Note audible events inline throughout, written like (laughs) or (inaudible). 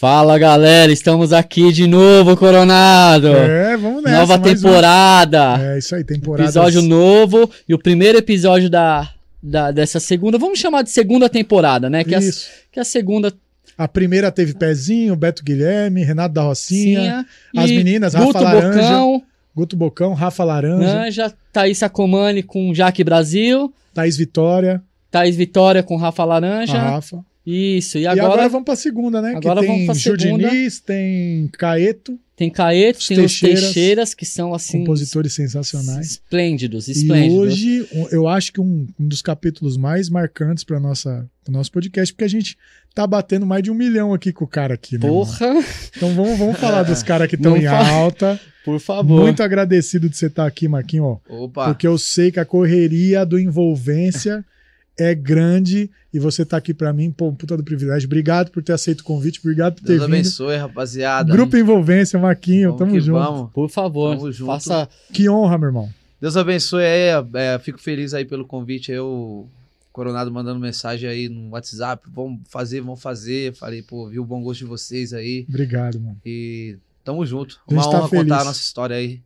Fala galera, estamos aqui de novo, Coronado. É, vamos nessa. Nova mais um. temporada. É isso aí, temporada. Episódio novo e o primeiro episódio da, da- dessa segunda, vamos chamar de segunda temporada, né? Que, a, Isso. que a segunda A primeira teve Pezinho, Beto Guilherme, Renato da Rocinha, as meninas, Guto Rafa Laranja, Bocão, Guto Bocão, Rafa Laranja, Anja, Thaís Sacomani com Jaque Brasil, Thaís Vitória, Thaís Vitória com Rafa Laranja. a Rafa. Isso, e E agora, agora, vamos pra segunda, né? agora que tem vamos pra segunda. Diniz, tem Caeto, tem Caeto, tem os Teixeiras, Teixeiras, que são assim. compositores sensacionais. Esplêndidos, E esplêndidos. hoje um- eu acho que um, um dos capítulos mais marcantes para nossa pro nosso podcast, porque a gente tá batendo mais de um milhão aqui com o cara aqui, né? irmão? Porra, Então vamos, vamos falar dos caras que (laughs) estão em alta. (laughs) por favor. Muito agradecido de você estar aqui, Marquinho, ó. Opa, Porque eu sei que a correria do envolvência (laughs) é grande e você tá aqui pra mim, pô, um puta do privilégio. Obrigado por ter aceito o convite, obrigado por ter Deus vindo. abençoe, rapaziada. Grupo Envolvência, Marquinho, Vamos tamo que junto. Vamos. Por favor, Tamo junto. faça. Que honra, meu irmão. Deus abençoe aí, é, fico feliz aí pelo convite. o Coronado mandando mensagem aí no WhatsApp, vamos fazer, vamos fazer. Falei, pô, vi o bom gosto de vocês aí Obrigado, mano. e tamo junto. Uma tá honra feliz. contar a nossa história aí.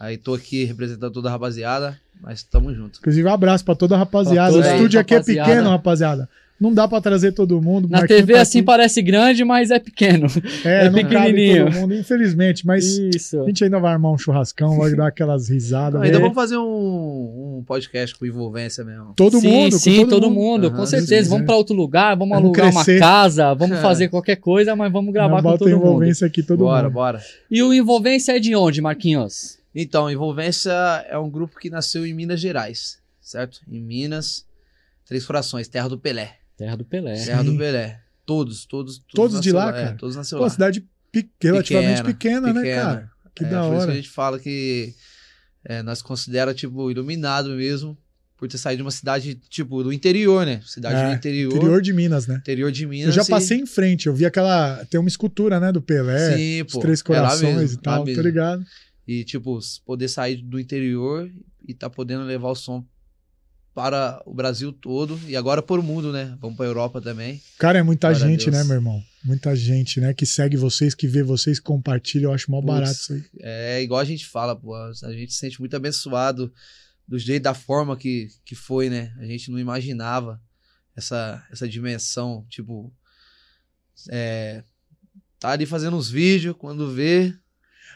Aí tô aqui representando toda a rapaziada, mas tamo junto. Inclusive, um abraço pra toda a rapaziada. O toda aí, estúdio aqui rapaziada. é pequeno, rapaziada. Não dá pra trazer todo mundo. Na TV tá assim parece grande, mas é pequeno. é, é não cabe pequenininho. todo mundo, infelizmente. Mas Isso. a gente ainda vai armar um churrascão, vai dar aquelas risadas. Ainda né? vamos fazer um, um podcast com envolvência mesmo. Todo sim, mundo, com sim, todo, mundo, Aham, com se certeza. quiser. Vamos pra outro lugar, vamos, Vamos alugar crescer. uma casa, vamos É. fazer qualquer coisa, mas vamos gravar Não com bota todo mundo. envolvência aqui, todo bora, mundo. bora. E o Envolvência é de onde, Marquinhos? Então, Envolvência é um grupo que nasceu em Minas Gerais, certo? Em Minas, Três Corações, terra do Pelé. Terra do Pelé. Terra Sim. do Pelé. Todos, todos. Todos de nasceu lá, É, cara? todos nasceu Pô, lá. cidade pe- relativamente pequena, né, pequena. cara? Que É, da Por isso que hora. a gente fala que é, nós considera tipo, iluminado mesmo, por ter saído de uma cidade, tipo, do interior, né? Cidade É, do interior, Interior interior, de Minas, né? de Minas. Eu já e- passei em frente, eu vi aquela. Tem uma escultura, né, do Pelé, Sim, os pô. Três é Corações mesmo, e tal, tá ligado? E, tipo, poder sair do interior e tá podendo levar o som para o Brasil todo e agora por o mundo, né? Vamos pra Europa também. Cara, é muita Glória a gente, né, meu irmão? Muita gente, né, que segue vocês, que vê vocês, que compartilha, eu acho mó Putz, barato isso aí. É igual a gente fala, pô. A gente se sente muito abençoado do jeito, da forma que, que foi, né? A gente não imaginava essa, essa dimensão, tipo. É, tá ali fazendo uns vídeos, quando vê,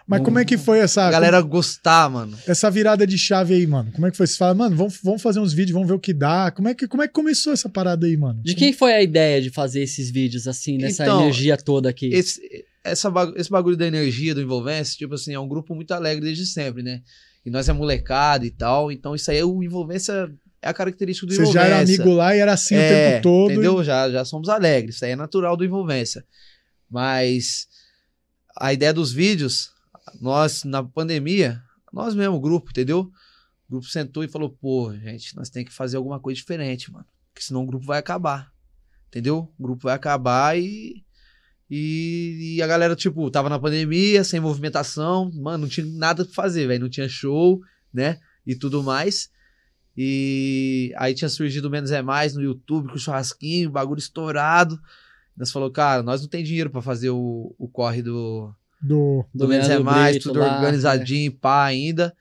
Mas como é que foi essa, a galera gostar, mano. essa virada de chave aí, mano? Como é que foi? Você fala, mano, vamos, vamos fazer uns vídeos, vamos ver o que dá. Como é que, como é que começou essa parada aí, mano? De quem foi a ideia de fazer esses vídeos assim, nessa Então, energia toda aqui? Esse, essa, esse bagulho da energia, do envolvência, tipo assim, é um grupo muito alegre desde sempre, né? E nós é molecada e tal, então isso aí, o envolvência é a característica do Você envolvência. já era amigo lá e era assim o É, tempo todo. Entendeu? Já, já somos alegres. Isso aí é natural do envolvência. Mas a ideia dos vídeos, nós, na pandemia, nós mesmo, o grupo, entendeu? O grupo sentou e falou: pô, gente, nós temos que fazer alguma coisa diferente, mano. Porque senão o grupo vai acabar. Entendeu? O grupo vai acabar e. E, e a galera, tipo, tava na pandemia, sem movimentação, mano, não tinha nada pra fazer, velho. Não tinha show, né? E tudo mais. E aí tinha surgido o Menos é Mais no YouTube, com churrasquinho, bagulho estourado. Nós falou, cara, nós não tem dinheiro pra fazer o, o corre do, Do, do Menos é Mais, Brito tudo lá, organizadinho, pá, ainda.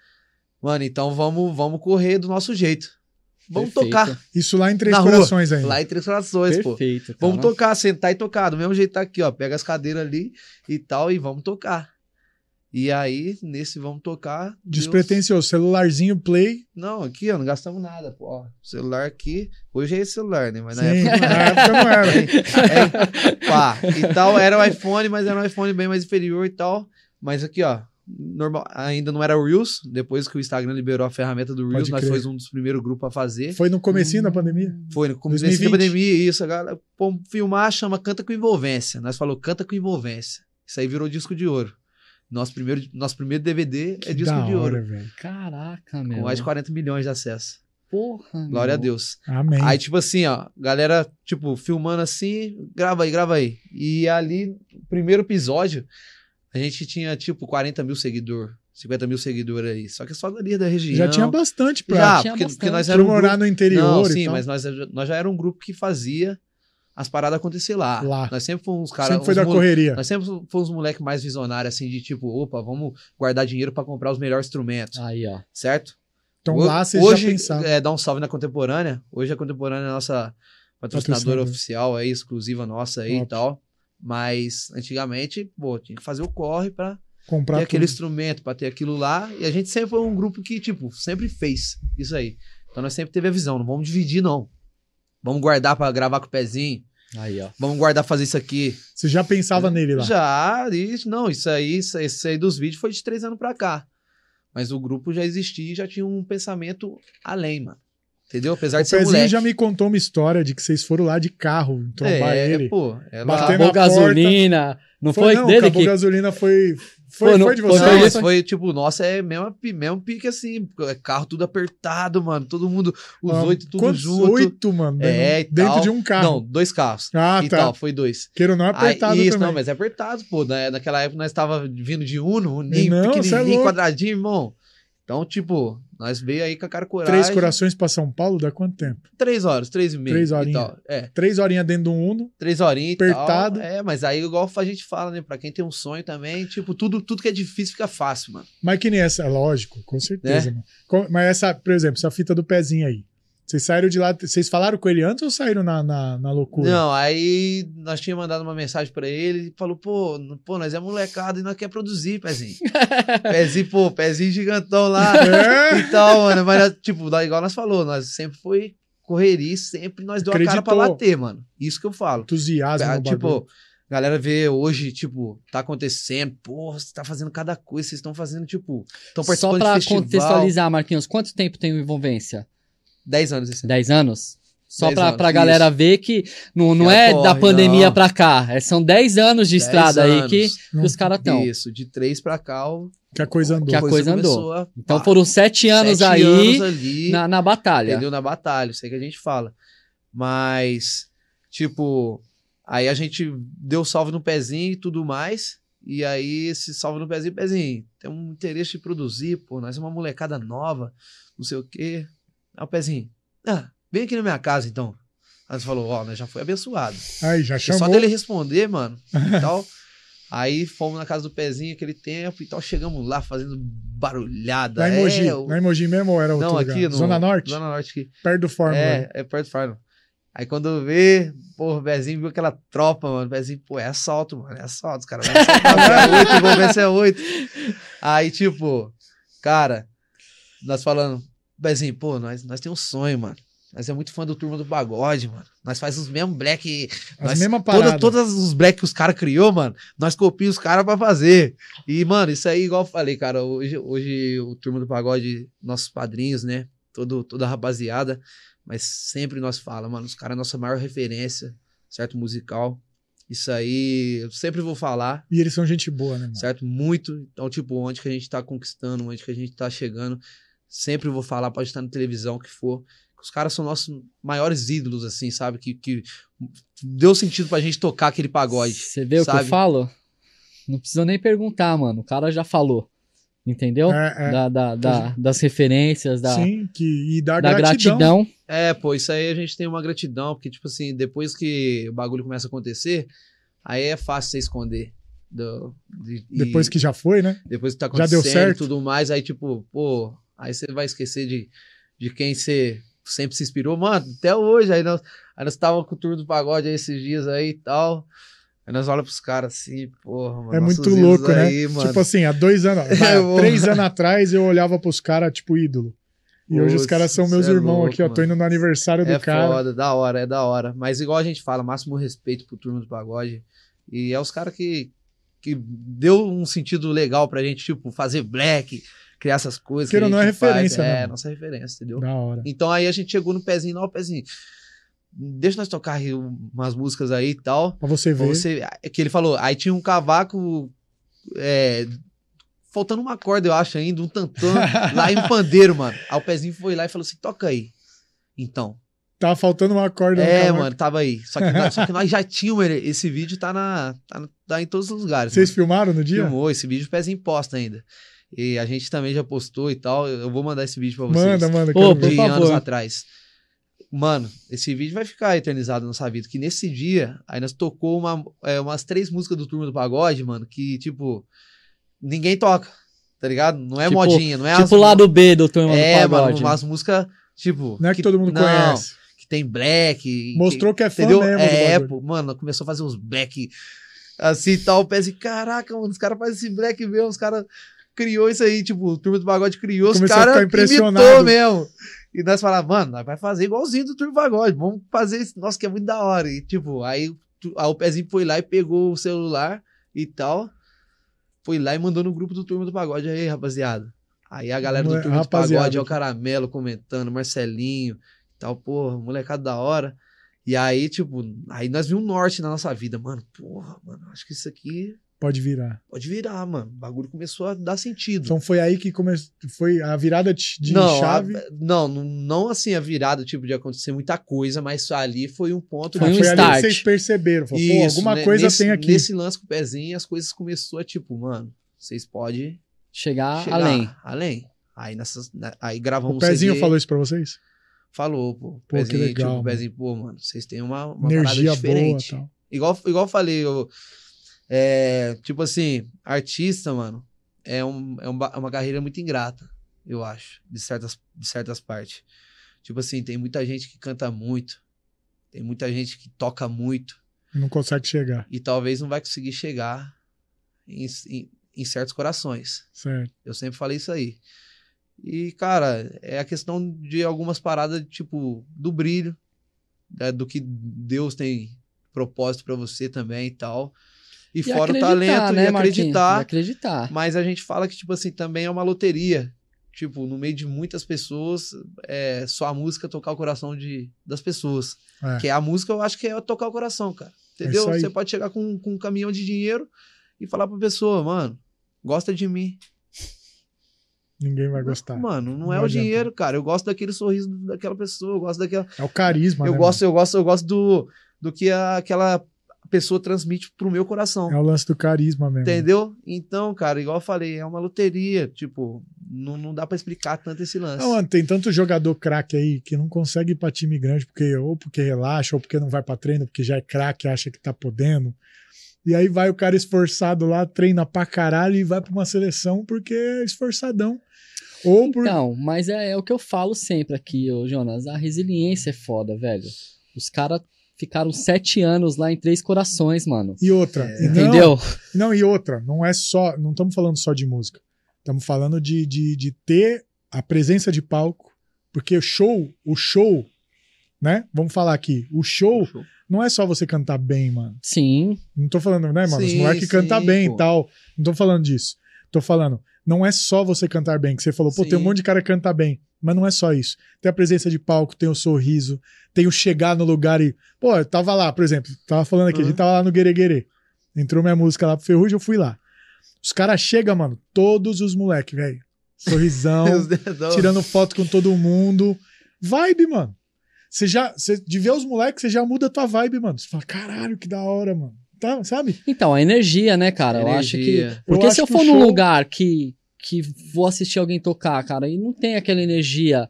Mano, então vamos, vamos correr do nosso jeito. Vamos Perfeito. tocar isso lá em Três Na rua, Corações ainda. lá em Três Corações, pô. Perfeito. cara. Vamos tocar, sentar e tocar. Do mesmo jeito tá aqui, ó. Pega as cadeiras ali e tal, e vamos tocar. E aí, nesse vamos tocar. Deus- Despretensioso, celularzinho play. Não, aqui, ó, não gastamos nada, pô. Ó, celular aqui. Hoje é esse celular, né? Mas na Sim, época. na época não era. (laughs) É, pá, e tal, era o iPhone, mas era um iPhone bem mais inferior e tal. Mas aqui, ó, normal, ainda não era o Reels. Depois que o Instagram liberou a ferramenta do Reels, nós fomos um dos primeiros grupos a fazer. Foi no comecinho da pandemia? Foi no começo da 2020. pandemia, isso, a galera, pô, filmar, chama Canta com Envolvência. Nós falou Canta com Envolvência. Isso aí virou disco de ouro. Nosso primeiro, nosso primeiro DVD é Que disco da de ouro. hora, velho. Caraca, meu. Com mais de 40 milhões de acessos. Porra. Glória a meu. Deus. Amém. Aí, tipo assim, ó, galera, tipo, filmando assim, grava aí, grava aí. E ali, primeiro episódio, a gente tinha, tipo, 40 mil seguidores, 50 mil seguidores aí. Só que só ali da região. Já tinha bastante pra, Já, Tinha porque, bastante. porque nós pra éramos um morar grupo... no interior Não, sim, mas nós, nós já era um grupo que fazia as paradas acontecer lá. Lá. Nós sempre fomos uns caras. Sempre foi uns da correria. Nós sempre fomos um moleque mais visionário, assim, de tipo, opa, vamos guardar dinheiro pra comprar os melhores instrumentos, Aí, ó. certo? Então Ho- lá vocês hoje, já pensavam. É, dá um salve na Contemporânea. Hoje a Contemporânea é a nossa patrocinadora oficial aí, exclusiva nossa aí Top. e tal. Mas antigamente, pô, tinha que fazer o corre pra comprar ter aquele instrumento, pra ter aquilo lá. E a gente sempre foi um grupo que, tipo, sempre fez isso aí. Então nós sempre teve a visão, não vamos dividir, não. Vamos guardar pra gravar com o pezinho. Aí, ó. Vamos guardar fazer isso aqui. Você já pensava nele lá. Já, isso, não, isso aí, isso, aí- isso aí dos vídeos foi de três anos pra cá. Mas o grupo já existia e já tinha um pensamento além, mano. Entendeu? Apesar O de ser Pezinho moleque. já me contou uma história de que vocês foram lá de carro trombar é, ele. pô, é lá. Acabou na gasolina. Não foi, não, dele acabou que. gasolina foi. Foi, Foi no- foi de foi- vocês? Não, Foi mas foi tipo, nossa, é mesmo, mesmo pique assim, é carro tudo apertado, mano. Todo mundo, os Ah, oito tudo junto. Oito, mano. É, dentro dentro tal. de um carro. Não, dois carros. ah, e tá. tal, foi dois. Queiro não é Aí, apertado isso, também. não, mas é apertado, pô. Na, naquela época nós tava vindo de Uno, Uninho, Não, cê é pequenininho, louco. quadradinho, irmão. Então, tipo, nós veio aí com a cara coragem. Três corações pra São Paulo dá quanto tempo? Três horas, três e meia. Três horinhas. É, Três horinhas dentro de um Uno. três horinhas e Apertado. tal. É, mas aí, igual a gente fala, né? Pra quem tem um sonho também, tipo, tudo, tudo que é difícil fica fácil, mano. Mas que nem essa, lógico, com certeza, É. mano. Mas essa, por exemplo, essa fita do pezinho aí. Vocês saíram de lá, vocês falaram com ele antes ou saíram na, na, na loucura? Não, aí nós tínhamos mandado uma mensagem pra ele e falou, pô, pô, nós é molecada e nós quer produzir, pezinho. (laughs) pezinho, pô, pezinho gigantão lá É? e tal, mano. Mas, tipo, igual nós falou, nós sempre foi correria sempre nós deu a cara pra Acreditou. bater, mano. Isso que eu falo. Entusiasmo no bagulho. tipo, galera vê hoje, tipo, tá acontecendo, porra, você tá fazendo cada coisa, vocês estão fazendo, tipo, estão Só participando pra de festival. contextualizar, Marquinhos, quanto tempo tem o Envolvência? 10 anos esse ano. 10 anos? Só 10 pra, anos, pra galera ver que não, não é ocorre, da pandemia não. pra cá. é- são 10 anos de 10 estrada aí que, anos. que os caras estão. Isso, de 3 pra cá, o- Que a coisa andou. Que a coisa andou. começou a- Então foram 7 anos sete aí anos ali, na, na batalha. entendeu? Na batalha, isso aí que a gente fala. Mas, tipo, aí a gente deu salve no pezinho e tudo mais. E aí, esse salve no pezinho, pezinho, tem um interesse de produzir, pô, nós somos uma molecada nova, não sei o quê. Aí o pezinho, ah, vem aqui na minha casa então. Aí você falou, ó, nós já foi abençoado. Aí, já Só chamou. dele responder, mano, e (laughs) tal. Aí fomos na casa do pezinho aquele tempo e tal, chegamos lá fazendo barulhada. Na Emoji. É, Na Emoji mesmo ou era outro Não, lugar? aqui no... Zona Norte? Zona Norte aqui. Perto do Fórmula. É, é perto do Farno. Aí quando vê, porra, o Bezinho viu aquela tropa, mano. O Bezinho, pô, é assalto, mano. É assalto, os caras vão assaltar, é oito, vão ver se é oito. Aí, tipo, cara, nós falando, Bezinho, pô, nós, nós temos um sonho, mano. Nós é muito fã do Turma do Pagode, mano. Nós faz os mesmos black. As nós, toda, todas os black que os caras criou, mano, nós copiamos os caras pra fazer. E, mano, isso aí, igual eu falei, cara, hoje, hoje o Turma do Pagode, nossos padrinhos, né? Todo, toda a rapaziada, mas sempre nós fala, mano, os caras é a nossa maior referência, certo? Musical. Isso aí, eu sempre vou falar, E eles são gente boa, né, mano? certo? Muito. Então, tipo, onde que a gente tá conquistando, onde que a gente tá chegando, sempre vou falar, pode estar na televisão, que for. que Os caras são nossos maiores ídolos, assim, sabe? Que, que deu sentido pra gente tocar aquele pagode. Você vê o que sabe? eu falo? Não precisa nem perguntar, mano. O cara já falou. Entendeu? É, é. Da, da- da- das referências, da, Sim, que, e dá da gratidão. gratidão. É, pô, isso aí a gente tem uma gratidão, porque, tipo assim, depois que o bagulho começa a acontecer, aí é fácil você esconder. Do, de- e Depois que já foi, né? depois que tá já deu acontecendo certo. e tudo mais, aí, tipo, pô, aí você vai esquecer de, de quem você sempre se inspirou. Mano, até hoje, aí nós, aí nós tava com o tour do pagode aí esses dias aí e tal. Aí nós olhamos pros caras assim, porra, mano. É muito louco, né? aí, mano. Tipo assim, há dois anos, (laughs) É, há mano. três anos atrás eu olhava pros caras, tipo, ídolo. E hoje os caras são meus é irmãos louco, aqui, ó. Tô mano. indo no aniversário do É cara. foda, da hora, é da hora. Mas igual a gente fala, máximo respeito pro turma do pagode. E é os caras que, que deu um sentido legal pra gente, tipo, fazer black, criar essas coisas. Queira que não, é referência, faz. né, É, nossa referência, entendeu? Da hora. Então aí a gente chegou no pezinho, não, pezinho. Deixa nós tocar aí umas músicas aí e tal. Pra você Pra ver. Você, é que ele falou, aí tinha um cavaco. é, faltando uma corda, eu acho, ainda, um tantão, (laughs) lá em um pandeiro, mano. Aí o pezinho foi lá e falou assim: toca aí. Então. Tava faltando uma corda. É, cavaco. mano, tava aí. Só que, nós- só que nós já tínhamos. Esse vídeo tá, na, tá, tá em todos os lugares. Vocês mano. filmaram no dia? Filmou, esse vídeo o pezinho posta ainda. E a gente também já postou e tal. Eu vou mandar esse vídeo pra vocês. Manda, manda. Pô, de anos favor. atrás. Mano, esse vídeo vai ficar eternizado na nossa vida. Que nesse dia, aí nós tocou uma, é, umas três músicas do Turma do Pagode, mano, que, tipo, ninguém toca, tá ligado? Não é Tipo- modinha, não é Tipo o lado B do Turma É, do Pagode. mano, umas músicas, tipo. Não é que, todo mundo não, conhece. Que tem black. Mostrou que é fã Entendeu? mesmo É, pô, mano, começou a fazer uns black assim e tal. Eu pensei, caraca, mano, os caras fazem esse black mesmo, os caras criou isso aí, tipo, o Turma do Pagode criou, os Começou a caras imitou mesmo. E nós falávamos, mano, nós vai fazer igualzinho do Turma do Pagode, vamos fazer isso, nossa, que é muito da hora. E tipo, aí, o Pezinho foi lá e pegou o celular e tal, foi lá e mandou no grupo do Turma do Pagode, aí, rapaziada. Aí a galera do Mole- Turma do rapaziada. Pagode, é o Caramelo comentando, Marcelinho e tal, porra, molecada da hora. E aí, tipo, aí nós vimos um norte na nossa vida, mano. Porra, mano, acho que isso aqui Pode virar. pode virar, mano. O bagulho começou a dar sentido. Então foi aí que começou. Foi a virada de, de não, chave. a- não, não, não assim a virada, tipo, de acontecer muita coisa, mas ali foi um ponto Foi Ah, um foi ali que start. vocês perceberam. Falou, pô, Isso, alguma né, coisa nesse, tem aqui. Nesse lance com o pezinho, as coisas começou a, tipo, mano, vocês podem Chegar, chegar além. além. Aí, nessas, né, aí O gravamos um pezinho CD, falou isso pra vocês? Falou, pô. Pô, que Pezinho, legal, tipo, mano. o pezinho, pô, mano, vocês têm uma, uma Energia parada diferente. boa tal. Igual, igual eu falei, eu, é, tipo assim, artista, mano, é, um, é uma, é uma carreira muito ingrata, eu acho, de certas, de certas partes. Tipo assim, tem muita gente que canta muito, tem muita gente que toca muito, Não consegue chegar. e talvez não vai conseguir chegar em, em, em certos corações. Certo. Eu sempre falei isso aí. E, cara, é a questão de algumas paradas, tipo, do brilho, né, do que Deus tem propósito pra você também e tal. E, fora o talento né, e Marquinhos? acreditar. E acreditar. Mas a gente fala que, tipo assim, também é uma loteria. Tipo, no meio de muitas pessoas, é só a música tocar o coração de, das pessoas. É. Que a música, eu acho que é tocar o coração, cara. É Entendeu? aí. Você pode chegar com, com um caminhão de dinheiro e falar pra pessoa, mano, gosta de mim. Ninguém vai gostar. Mano, não, Não é o adianta. dinheiro, cara. Eu gosto daquele sorriso daquela pessoa, eu gosto daquela. É o carisma, eu né? gosto, eu gosto, eu gosto do, do que a- aquela pessoa transmite pro meu coração. É o lance do carisma mesmo. Entendeu? Então, cara, igual eu falei, é uma loteria. Tipo, não, não dá pra explicar tanto esse lance. Não, mano, tem tanto jogador craque aí que não consegue ir pra time grande porque ou porque relaxa, ou porque não vai pra treino, porque já é craque, acha que tá podendo. E aí vai o cara esforçado lá, treina pra caralho e vai pra uma seleção porque é esforçadão. Ou por. Então, mas é, é o que eu falo sempre aqui, ô Jonas. A resiliência é foda, velho. Os caras ficaram sete anos lá em Três Corações, mano. E outra. É. e não- Entendeu? Não, e outra, não é só. Não estamos falando só de música. Estamos falando de, de, de ter a presença de palco. Porque o show, o show, né? Vamos falar aqui. O show Show. não é só você cantar bem, mano. Sim. Não tô falando, né, mano? Os Sim, moleques cantam bem e tal. Não tô falando disso. Tô falando, não é só você cantar bem, que você falou, pô, tem um Sim. monte de cara que canta bem. Mas não é só isso. Tem a presença de palco, tem o sorriso, tem o chegar no lugar e. Pô, eu tava lá, por exemplo, tava falando aqui, a gente Uhum. tava lá no Guereguerê. Entrou minha música lá pro Ferrugem, eu fui lá. Os caras chegam, mano, todos os moleques, velho. Sorrisão, (laughs) tirando foto com todo mundo. Vibe, mano. Você já, você, de ver os moleques, você já muda a tua vibe, mano. Você fala, caralho, que da hora, mano. Tá, sabe? Então, a energia, né, cara? Eu acho que. Energia. Porque Eu se eu for num show- lugar que, que vou assistir alguém tocar, cara, e não tem aquela energia.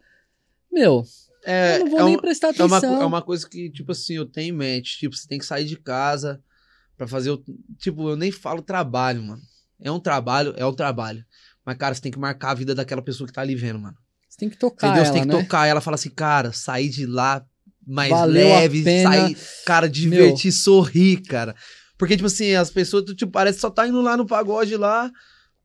Meu, É, eu não vou é nem um- prestar É uma, atenção. é uma coisa que, tipo assim, eu tenho em mente. Tipo, você tem que sair de casa pra fazer o. Tipo, eu nem falo trabalho, mano. É um trabalho, é um trabalho. Mas, cara, você tem que marcar a vida daquela pessoa que tá ali vendo, mano. Você tem que tocar Entendeu? ela, você tem que né? tocar. E ela fala assim, cara, sair de lá mais Valeu leve, sair, cara, divertir, sorrir, cara. Porque, tipo assim, as pessoas, tu, tipo, parece que só tá indo lá no pagode lá,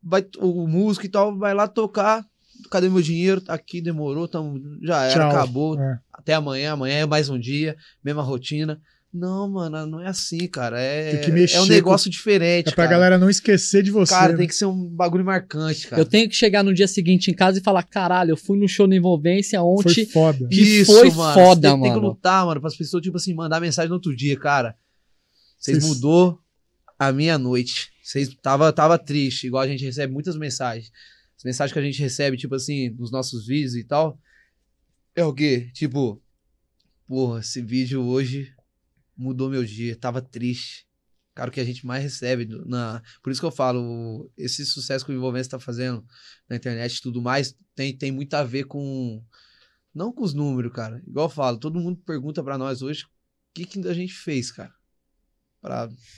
vai, o músico e tal, vai lá tocar. Cadê meu dinheiro? Tá aqui, demorou, tamo, já era, Tchau. acabou É. até amanhã, amanhã é mais um dia, mesma rotina. Não, mano, não é assim, cara. É, Tem que mexer é um com- negócio diferente. É pra cara. galera não esquecer de você. Cara, né? tem que ser um bagulho marcante, cara. Eu tenho que chegar no dia seguinte em casa e falar: caralho, eu fui no show da envolvência Foi ontem. foda. que foi foda, Você tem, tem que mano. lutar, mano, para as pessoas, tipo assim, mandar mensagem no outro dia, cara. Vocês mudou a minha noite. Vocês tava, tava triste, igual a gente recebe muitas mensagens. As mensagens que a gente recebe, tipo assim, nos nossos vídeos e tal. É o quê? Tipo, porra, esse vídeo hoje mudou meu dia, tava triste. Cara, o que a gente mais recebe na. Por isso que eu falo, esse sucesso que o Envolvência tá fazendo na internet e tudo mais tem, tem muito a ver com Não com os números, cara. Igual eu falo, todo mundo pergunta pra nós hoje o que, que a gente fez, cara.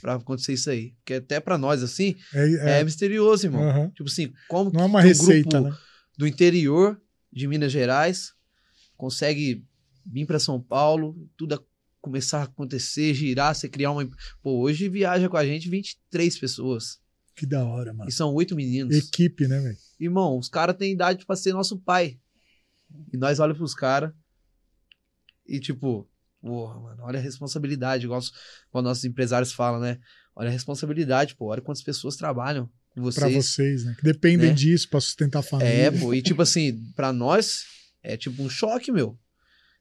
Pra acontecer isso aí. Porque até pra nós, assim, É, é, misterioso, irmão. aham. Tipo assim, como Não é que uma um receita, grupo né? do interior de Minas Gerais consegue vir pra São Paulo, tudo a- começar a acontecer, girar, você criar uma. Pô, hoje viaja com a gente 23 pessoas. Que da hora, mano. E são oito meninos. Equipe, né, velho? Irmão, os caras têm idade pra ser nosso pai. E nós olhamos pros caras e tipo, porra, mano, olha a responsabilidade, igual, os- igual nossos empresários falam, né? Olha a responsabilidade, pô, olha quantas pessoas trabalham com vocês. Pra vocês, né? Que dependem né? disso pra sustentar a família. É, pô, e tipo assim, pra nós é tipo um choque, meu.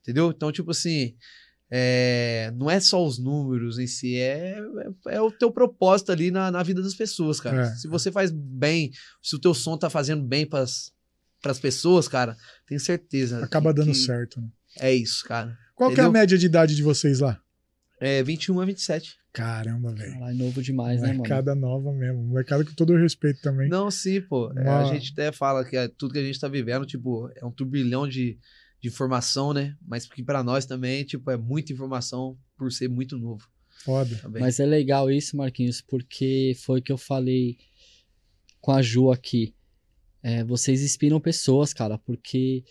Entendeu? Então, tipo assim, é, não é só os números em si, é, é, é o teu propósito ali na, na vida das pessoas, cara. É. Se você faz bem, se o teu som tá fazendo bem pras, pras pessoas, cara, tenho certeza. Acaba que- dando que certo, né? É isso, cara. Qual que é a média de idade de vocês lá? É 21 a 27. Caramba, velho. Caralho, novo demais, né, mano? Molecada nova mesmo. Molecada com todo o respeito também. Não, sim, pô. É, a gente até fala que é tudo que a gente tá vivendo, tipo, é um turbilhão de, de informação, né? Mas que pra nós também, tipo, é muita informação por ser muito novo Foda. também. Mas é legal isso, Marquinhos, porque foi o que eu falei com a Ju aqui. É, vocês inspiram pessoas, cara, porque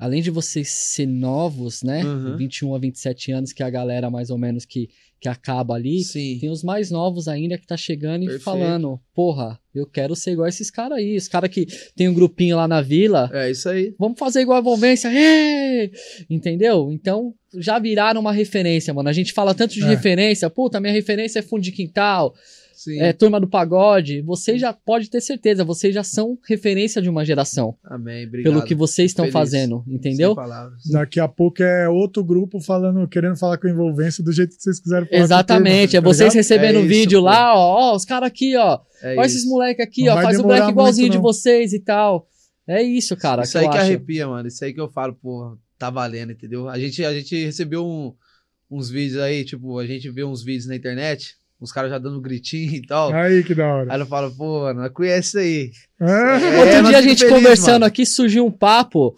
além de vocês ser novos, né? Uhum. 21 a 27 anos, que é a galera mais ou menos que, que acaba ali. Sim. Tem os mais novos ainda que tá chegando e Perfeito. falando, porra, eu quero ser igual esses caras aí. Os caras que tem um grupinho lá na vila, É isso aí. vamos fazer igual a envolvência, ê! entendeu? Então, já viraram uma referência, mano. A gente fala tanto de É. referência, puta, minha referência é fundo de quintal. É turma do pagode. Você já pode ter certeza, vocês já são referência de uma geração, Amém. Obrigado. pelo que vocês estão Feliz. fazendo, entendeu? Daqui a pouco é outro grupo falando, querendo falar com a envolvência do jeito que vocês quiserem falar. Exatamente, é tá vocês recebendo É um isso, vídeo pô. lá, ó, ó, os caras aqui, ó, É olha isso. esses moleque aqui, Não ó, faz o black igualzinho muito, de vocês e tal. É isso, cara, Isso que aí eu que acho. arrepia, mano. Isso aí que eu falo, pô, tá valendo, entendeu? A gente, a gente recebeu um- uns vídeos aí, tipo, a gente vê uns vídeos na internet, os caras já dando gritinho e tal. Aí que da hora. Aí eu falo, pô, mano, conhece isso aí. Ah, É, Outro dia a gente feliz, conversando mano. aqui, surgiu um papo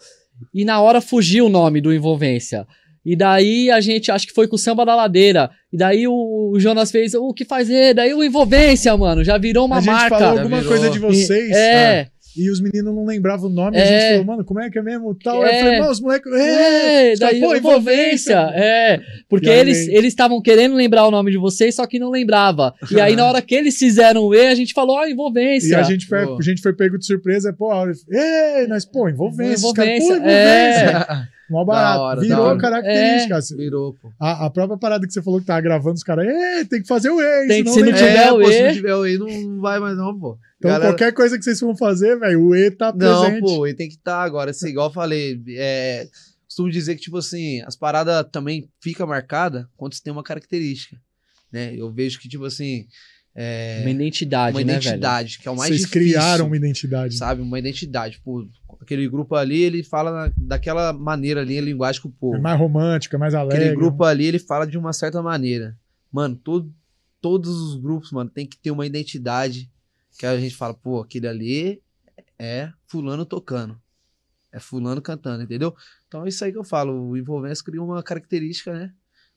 e na hora fugiu o nome do Envolvência. E daí a gente, acho que foi com o Samba da Ladeira. E daí o, o Jonas fez, o que faz é? Daí o Envolvência, mano, já virou uma a gente marca. falou alguma virou. coisa de vocês E- é, e os meninos não lembravam o nome. E a É. gente falou, mano, como é que é mesmo? Tal. Aí eu É. falei, mano, os moleques. é, É, daí pô, Envolvência. É, porque E eles eles estavam querendo lembrar o nome de vocês, só que não lembrava. E aí na (laughs) hora que eles fizeram o E, a gente falou, ó, Envolvência. E a gente, foi, a gente foi pego de surpresa, pô, ei, nós, pô, envolvência. Os caras, pô, Envolvência, envolvência. (laughs) Mó barato. Hora, Virou característica. assim. Virou, pô. A, a própria parada que você falou que tava gravando, os caras, tem que fazer o E. Tem que senão se não tiver é, o pô, se E. não tiver o E, não, não vai mais não, pô. Então Galera- qualquer coisa que vocês vão fazer, velho, o E tá Não, presente. pô, e tem que estar agora. Assim, igual eu falei, é, costumo dizer que, tipo assim, as paradas também fica marcada quando você tem uma característica, né? Eu vejo que, tipo assim, é, Uma identidade, uma né, velho? identidade, que é o mais Vocês difícil, criaram uma identidade. sabe? Uma identidade. Pô, aquele grupo ali, ele fala daquela maneira ali, a linguagem com o povo. É mais romântica, mais alegre. Aquele grupo ali, ele fala de uma certa maneira. Mano, todo, todos os grupos, mano, tem que ter uma identidade que a gente fala, pô, aquele ali é fulano tocando. É fulano cantando, entendeu? Então é isso aí que eu falo. O Envolvência criou uma característica, né?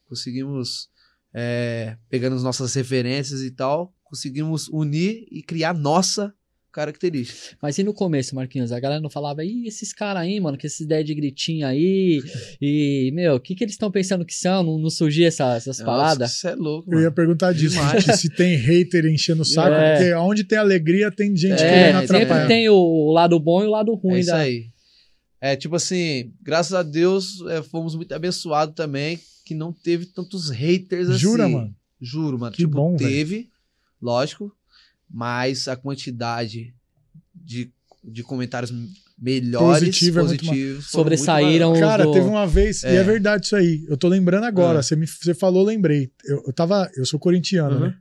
Conseguimos, é, pegando as nossas referências e tal, conseguimos unir e criar nossa característica. Mas e no começo, Marquinhos? A galera não falava, ih, esses caras aí, mano, que essa ideia de gritinho aí. E, meu, o que, que eles estão pensando que são? Não, não surgia essa- essas paradas? Isso é louco, Eu ia mano. perguntar disso, gente, se tem hater enchendo o saco, É. porque onde tem alegria tem gente É, querendo atrapalhar. Sempre tem o lado bom e o lado ruim É isso da. aí. É tipo assim, graças a Deus é, fomos muito abençoados também, que não teve tantos haters assim. Jura, mano? Juro, mano. Que tipo, bom, teve, lógico, mas a quantidade de, de comentários melhores, Positivo é positivos, foram Sobressaíram Cara, do- teve uma vez, e é É. verdade isso aí. Eu tô lembrando agora. Ah. Você, me, você falou, lembrei. Eu, eu tava. Eu sou corintiano, Uhum. né?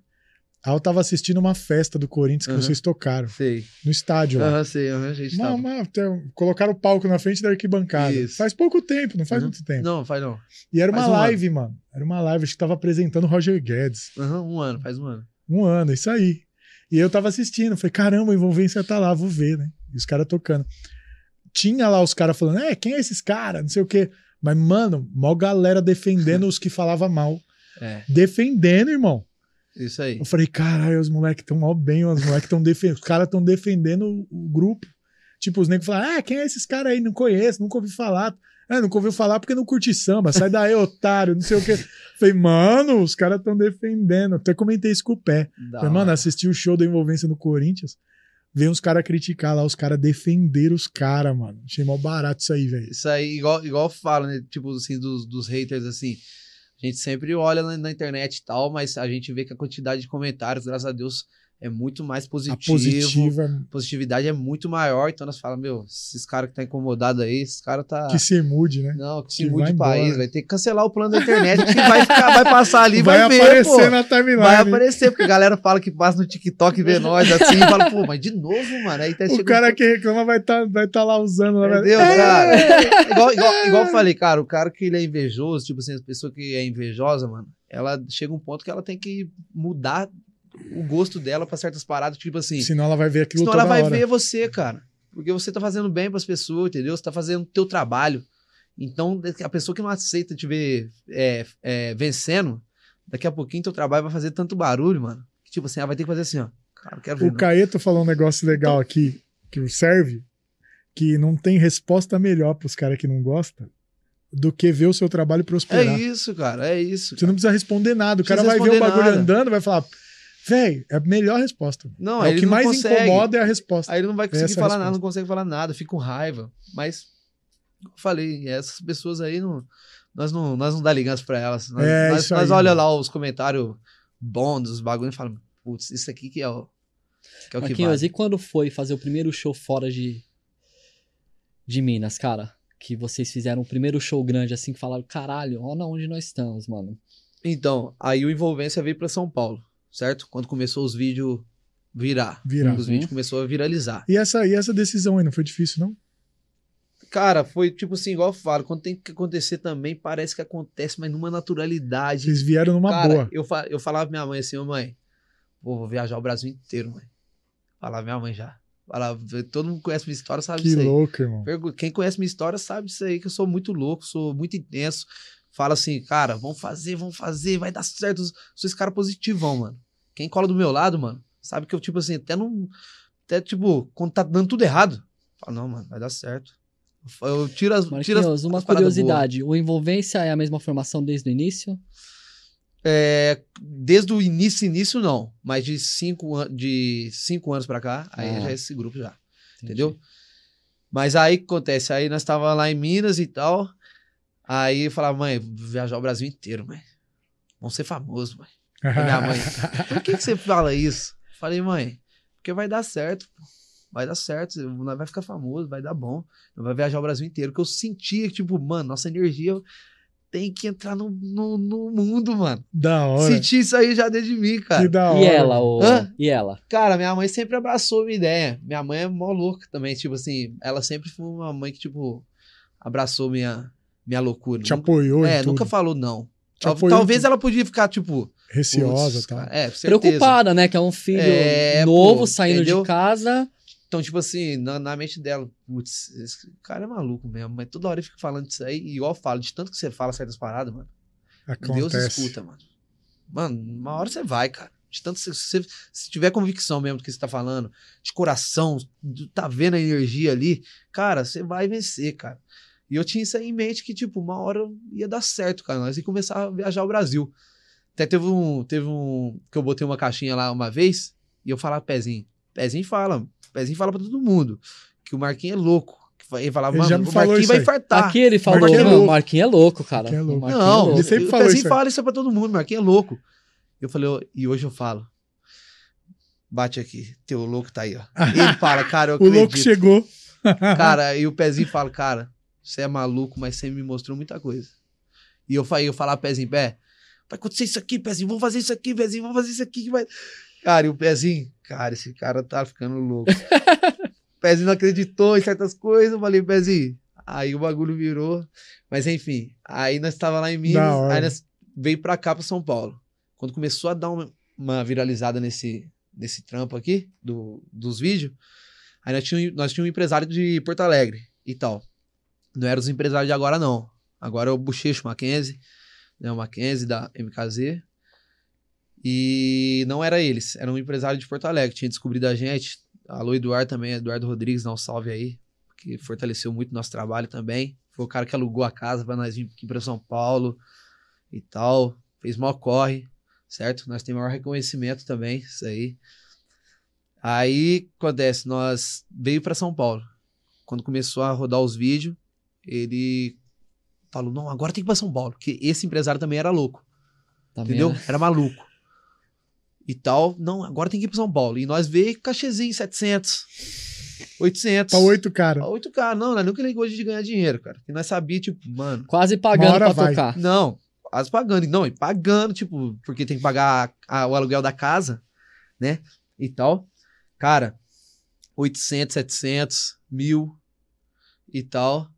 Aí eu tava assistindo uma festa do Corinthians que Uhum. vocês tocaram Sei. no estádio lá. Aham, sei, aham, a gente Uma- uma- colocaram o palco na frente da arquibancada. Isso. Faz pouco tempo, não faz Uhum. muito tempo. Não, faz não. E era uma Faz um live, mano. Era uma live, acho que tava apresentando o Roger Guedes. Aham, um ano, faz um ano. Um ano, isso aí. E eu tava assistindo, falei, caramba, a envolvência tá lá, vou ver, né? E os caras tocando. tinha lá os caras falando, é, quem é esses caras? Não sei o quê. Mas, mano, mó galera defendendo os que falava mal. É, Defendendo, irmão. isso aí. Eu falei, caralho, os moleques estão mal bem, os moleques estão defendendo. Os caras estão defendendo o, grupo. Tipo, os negros falam, ah, quem é esses caras aí? Não conheço, nunca ouvi falar. Ah, nunca ouviu falar porque não curte samba. Sai daí, otário, não sei o quê. Falei, mano, os caras estão defendendo. Até comentei isso com o pé. Da Falei, mano, assisti o show da envolvência no Corinthians. Vem uns caras criticar lá, os caras defenderam os caras, mano. Achei mal barato isso aí, velho. Isso aí, igual, igual eu falo, né? Tipo assim, dos, dos haters, assim. A gente sempre olha na, na internet e tal, mas a gente vê que a quantidade de comentários, graças a Deus, é muito mais A positivo. positiva positividade é muito maior, então nós falamos, meu, esses caras que tá incomodado aí, esses caras tá. que se mude, né? Não, que se que mude vai de país, embora. vai ter que cancelar o plano da internet, que vai, ficar, vai passar ali, vai, vai, ver, aparecer pô. na timeline. Vai aparecer, porque a galera fala que passa no TikTok e vê nós assim, e fala, pô, mas de novo, mano. Aí até O cara que reclama vai estar vai tá lá usando. Vai- Entendeu, É! cara? igual, igual, igual eu falei, cara, o cara que ele é invejoso, tipo assim, a pessoa que é invejosa, mano, ela chega um ponto que ela tem que mudar o gosto dela pra certas paradas, tipo assim. Senão ela vai ver aquilo Senão ela vai hora. ver você, cara. Porque você tá fazendo bem pras pessoas, entendeu? Você tá fazendo o teu trabalho. Então, a pessoa que não aceita te ver é, é, vencendo, daqui a pouquinho teu trabalho vai fazer tanto barulho, mano. Que, tipo assim, ela vai ter que fazer assim, ó. Cara, quero ver. O não. Caeto falou um negócio legal aqui, que serve, que não tem resposta melhor pros caras que não gostam do que ver o seu trabalho É prosperar. isso, cara, é isso. Você não precisa responder nada. O cara vai ver o bagulho nada. andando vai falar, véi, é a melhor resposta. Não, é o que não mais consegue. incomoda é a resposta. Aí ele não vai conseguir Essa é a falar nada, resposta. não consegue falar nada, fica com raiva. Mas, como eu falei, essas pessoas aí, não, nós, não, nós não dá ligança pra elas. Nós, É, nós, nós aí, olha lá os comentários bons dos bagulhos e falamos, putz, isso aqui que é o que, é o que Marquinhos, vale. e quando foi fazer o primeiro show fora de, de Minas, cara? Que vocês fizeram o primeiro show grande, assim, que falaram, caralho, olha onde nós estamos, mano. Então, aí o Envolvência veio pra São Paulo, certo? Quando começou os vídeos virar. Virar. Os Uhum. vídeos começou a viralizar. E essa, e essa decisão aí não foi difícil, não? Cara, foi tipo assim, igual eu falo, quando tem que acontecer também, parece que acontece, mas numa naturalidade. Vocês vieram numa Cara, boa. Eu, fa- eu falava pra minha mãe assim, ô mãe, pô, vou viajar o Brasil inteiro, mãe. Falava minha mãe já. Falava, todo mundo conhece minha história, sabe Que disso aí. louco, irmão. Quem conhece minha história sabe disso aí, que eu sou muito louco, sou muito intenso. Fala assim, cara, vamos fazer, vamos fazer, vai dar certo. Sou esse cara positivão, mano. Quem cola do meu lado, mano, sabe que eu, tipo assim, até não. Até, tipo, quando tá dando tudo errado, fala, não, mano, vai dar certo. Eu tiro as. Tiro as, uma as curiosidade, o Envolvência é a mesma formação desde o início? É, desde o início, início não. Mas de cinco, de cinco anos pra cá, aí Ah. já é esse grupo já. Entendeu? Mas aí o que acontece? Aí nós tava lá em Minas e tal. Aí eu falava, mãe, viajar o Brasil inteiro, mãe. Vamos ser famosos, mãe. Minha mãe, (laughs) por que, que você fala isso? Falei, mãe, porque vai dar certo. Vai dar certo, nós vai ficar famoso, vai dar bom. Vai viajar o Brasil inteiro. Porque eu sentia que, tipo, mano, nossa energia tem que entrar no, no, no mundo, mano. Da hora. Senti isso aí já desde mim, cara. Que da hora. E ela, o... Hã? e ela? Cara, minha mãe sempre abraçou a minha ideia. Minha mãe é mó louca também, tipo assim, ela sempre foi uma mãe que, tipo, abraçou minha, minha loucura. Te Nunca- apoiou é, em tudo. nunca falou não. Talvez ela podia ficar, tipo, Receosa e tal. cara, É, certeza. Preocupada, né? Que é um filho É, novo pô, saindo entendeu? de casa. Então, tipo assim, na, na mente dela, putz, esse cara é maluco mesmo, mas toda hora ele fica falando disso aí, e igual eu falo, de tanto que você fala certas paradas, mano, Deus Acontece. escuta, mano. Mano, uma hora você vai, cara. De tanto se você se tiver convicção mesmo do que você tá falando, de coração, de tá vendo a energia ali, cara, você vai vencer, cara. E eu tinha isso aí em mente que, tipo, uma hora ia dar certo, cara. Nós ia começar a viajar o Brasil. Até teve um. Teve um. Que eu botei uma caixinha lá uma vez e eu falava Pezinho. Pezinho fala. Pezinho fala pra todo mundo. Que o Marquinhos é louco. Que Ele falava, Ele mano, já me o Marquinhos vai infartar. Aqui ele falou, Marquinhos é louco. Marquinhos é louco, cara. Marquinhos é louco. Marquinhos Não, é louco. ele sempre o falou Pezinho isso fala isso pra todo mundo, Marquinhos é louco. Eu falei, ó, e hoje eu falo. Bate aqui, teu louco tá aí, ó. (laughs) Ele fala, cara, eu O louco acredito. chegou. Cara, e o Pezinho fala, cara, você é maluco, mas você me mostrou muita coisa. E eu falei, eu falar Pezinho, pé, vai acontecer isso aqui, Pezinho, vamos fazer isso aqui, Pezinho, vamos fazer isso aqui vai. Cara, e o Pezinho, cara, esse cara tá ficando louco. (laughs) o Pezinho não acreditou em certas coisas, eu falei, Pezinho. Aí o bagulho virou. Mas enfim, aí nós tava lá em Minas, aí nós veio pra cá, pra São Paulo. Quando começou a dar uma, uma viralizada nesse, nesse trampo aqui, do, dos vídeos, aí nós tínhamos, nós tínhamos um empresário de Porto Alegre, e tal. Não eram os empresários de agora, não. Agora é o Bochecho Mackenzie, né? O Mackenzie da MKZ. E não era eles, era um empresário de Porto Alegre, tinha descobrido a gente. Alô, Eduardo também, Eduardo Rodrigues, dá um salve aí, que fortaleceu muito nosso trabalho também. Foi o cara que alugou a casa para nós vir aqui para São Paulo e tal. Fez maior corre, certo? Nós temos maior reconhecimento também, isso aí. Aí, acontece, nós veio para São Paulo. Quando começou a rodar os vídeos, ele falou, não, agora tem que ir pra São Paulo. Porque esse empresário também era louco, Também entendeu? era- Era maluco. E tal, não, agora tem que ir pra São Paulo. E nós veio cachezinho, 700, 800. Pra oito cara. Pra 8K, não, nós nunca ligou de ganhar dinheiro, cara. Porque nós sabíamos, tipo, mano, Quase pagando pra vai. tocar. não, quase pagando. Não, e pagando, tipo, porque tem que pagar a- o aluguel da casa, né? E tal. Cara, 800, 700, mil e tal.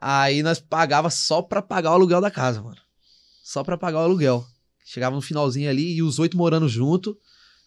Aí nós pagava só pra pagar o aluguel da casa, mano. Só pra pagar o aluguel. Chegava no finalzinho ali e os oito morando junto,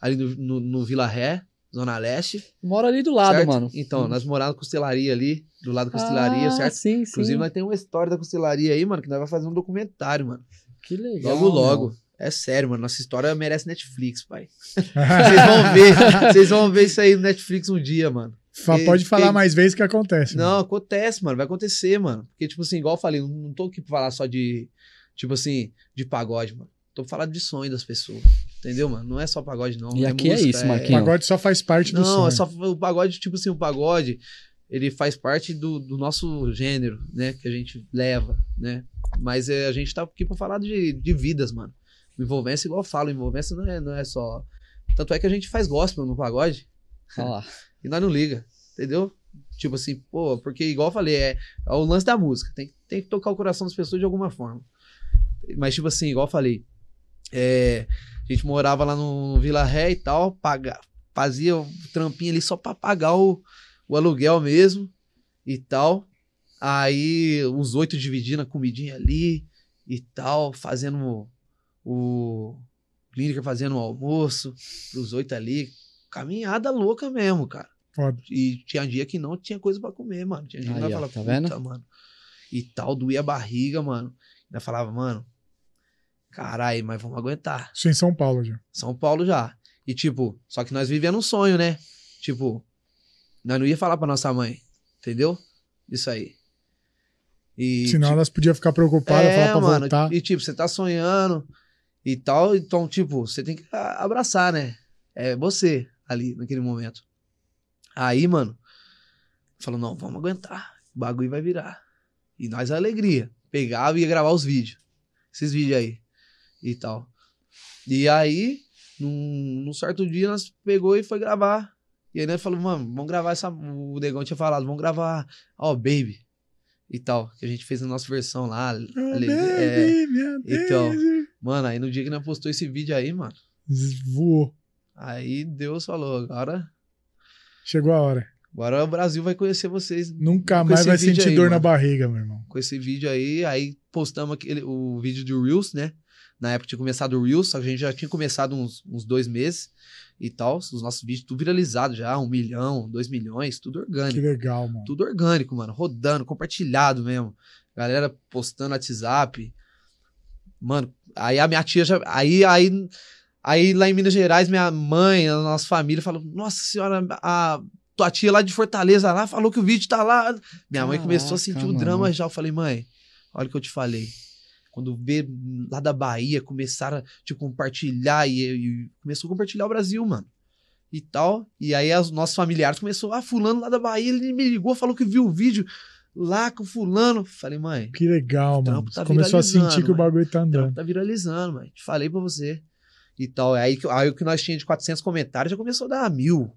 ali no, no, no Vila Ré, Zona Leste. Mora ali do lado, certo? mano. Então, nós morávamos na costelaria ali, do lado da costelaria, ah, certo? Sim, sim. Inclusive, nós temos uma história da costelaria aí, mano, que nós vamos fazer um documentário, mano. Que legal. Logo, logo. meu. É sério, mano. Nossa história merece Netflix, pai. (laughs) Vocês vão ver. (laughs) Vocês vão ver isso aí no Netflix um dia, mano. Fa- E- Pode falar e- mais vezes que acontece. Não, acontece, mano. Vai acontecer, mano. Porque, tipo assim, igual eu falei, não- não tô aqui pra falar só de, tipo assim, de pagode, mano. Tô pra falar de sonho das pessoas. Entendeu, mano? Não é só pagode, não. E aqui é música, isso, O Marquinhos. pagode só faz parte do Não, sonho. é só o pagode, tipo assim, o pagode, ele faz parte do, do nosso gênero, né? Que a gente leva, né? Mas é, a gente tá aqui pra falar de, de vidas, mano. Envolvência, igual eu falo, envolvência não é, não é só. Tanto é que a gente faz gospel no pagode Olha lá. (laughs) e nós não liga, entendeu? Tipo assim, pô, porque igual eu falei, é, é o lance da música. Tem, tem que tocar o coração das pessoas de alguma forma. Mas, tipo assim, igual eu falei, é, a gente morava lá no Vila Ré e tal, paga, fazia o trampinho ali só pra pagar o, o aluguel mesmo e tal. Aí os oito dividindo a comidinha ali e tal, fazendo o, o Lineker fazendo o almoço pros oito ali. Caminhada louca mesmo, cara. Foda. E tinha dia que não tinha coisa pra comer, mano. Tinha dia que falava, tá puta, vendo? mano. E tal, doía a barriga, mano. Ainda falava, mano, caralho, mas vamos aguentar. Isso em São Paulo já. São Paulo já. E tipo, só que nós vivendo um sonho, né? Tipo, nós não ia falar pra nossa mãe, entendeu? Isso aí. E, Senão tipo, elas podiam ficar preocupadas, é, falar pra mano, voltar. E tipo, você tá sonhando e tal, então, tipo, você tem que a- abraçar, né? É você ali naquele momento. Aí, mano, falou: não, vamos aguentar. O bagulho vai virar. E nós a alegria. Pegava e ia gravar os vídeos. Esses vídeos aí. E tal. E aí, num, num certo dia, nós pegou e foi gravar. E aí nós falou, mano, vamos gravar essa. O Negão tinha falado, vamos gravar, ó, Baby. E tal. Que a gente fez a nossa versão lá. Oh, é. baby, minha então. Mano, aí no dia que nós postou esse vídeo aí, mano. Voou. Aí Deus falou, agora. Chegou a hora. Agora o Brasil vai conhecer vocês Nunca mais vai sentir aí, dor na mano. barriga, meu irmão. com esse vídeo aí. Aí postamos aquele, o vídeo do Reels, né? Na época tinha começado o Reels, que a gente já tinha começado uns, uns dois meses e tal. Os nossos vídeos tudo viralizado já, um milhão, dois milhões, tudo Que orgânico. legal, mano. Tudo orgânico, mano. Rodando, compartilhado mesmo. Galera postando WhatsApp. Mano, aí a minha tia já. Aí, aí, aí lá em Minas Gerais, minha mãe, a nossa família falou: Nossa senhora, a tua tia lá de Fortaleza lá falou que o vídeo tá lá. Minha mãe começou a Caraca, sentir o mano. drama já. Eu falei, mãe, olha o que eu te falei. Quando vê lá da Bahia começaram a tipo, compartilhar e, e começou a compartilhar o Brasil, mano. E tal. E aí os nossos familiares começou, ah, fulano lá da Bahia, ele me ligou, falou que viu o vídeo lá com fulano. Falei, mãe, Que legal, O mano. tá Começou a sentir que o bagulho tá o andando. tá viralizando, mãe. Te falei pra você. E tal. Aí, aí o que nós tínhamos de 400 comentários já começou a dar mil.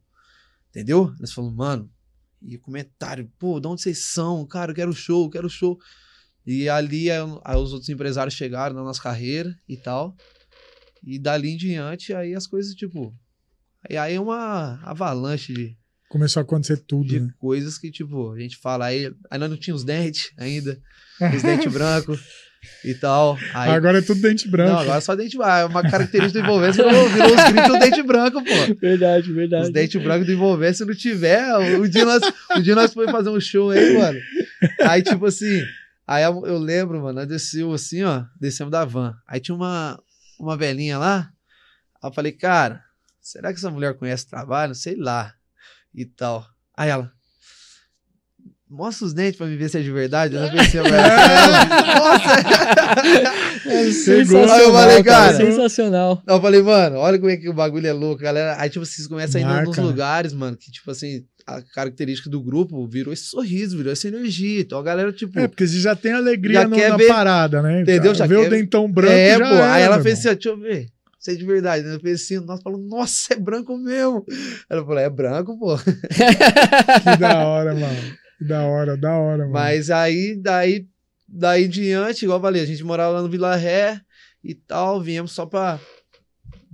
Entendeu? Nós falamos, mano. E comentário, pô, de onde vocês são? Cara, eu quero show, eu quero show. E ali aí, aí os outros empresários chegaram na nossa carreira e tal. E dali em diante, aí as coisas, tipo. Aí, aí é uma avalanche de, Começou a acontecer tudo, de né? coisas que, tipo, a gente fala aí. Aí nós não tínhamos dentes ainda. Os dentes (laughs) brancos. E tal. Aí, Agora é tudo dente branco. não, agora é só dente branco. Uma característica do envolvência virou, virou os gritos do dente branco, pô. Verdade, verdade. Os dentes brancos do envolvência, se não tiver, o dia nós, o dia nós foi fazer um show aí, mano. Aí, tipo assim, aí eu eu lembro, mano, nós desceu assim, ó, descemos da van. Aí tinha uma, uma velhinha lá. Aí eu falei, cara, será que essa mulher conhece trabalho? Sei lá. E tal. Aí ela. Mostra os dentes pra me ver se é de verdade. Eu não pensei, (laughs) Nossa! É. Aí eu falei, cara, sensacional. Não, eu falei, mano, olha como é que o bagulho é louco, galera. Aí, tipo, vocês começam a ir Marca, nos né? lugares, mano, que, tipo assim, a característica do grupo virou esse sorriso, virou essa energia. Então a galera, tipo. É, porque você já tem alegria Já no- quer na ver- parada, né? Entendeu? Já Ver o quer- dentão branco. é, já pô. Aí era, ela meu fez assim, ó, deixa eu ver. Isso é de verdade. Eu fez assim, nós falamos, nossa, é branco mesmo. Ela falou, é branco, pô. (laughs) Que da hora, mano. Da hora, da hora, mano. Mas aí, daí, daí em diante, igual eu falei, a gente morava lá no Vila Ré e tal, viemos só pra,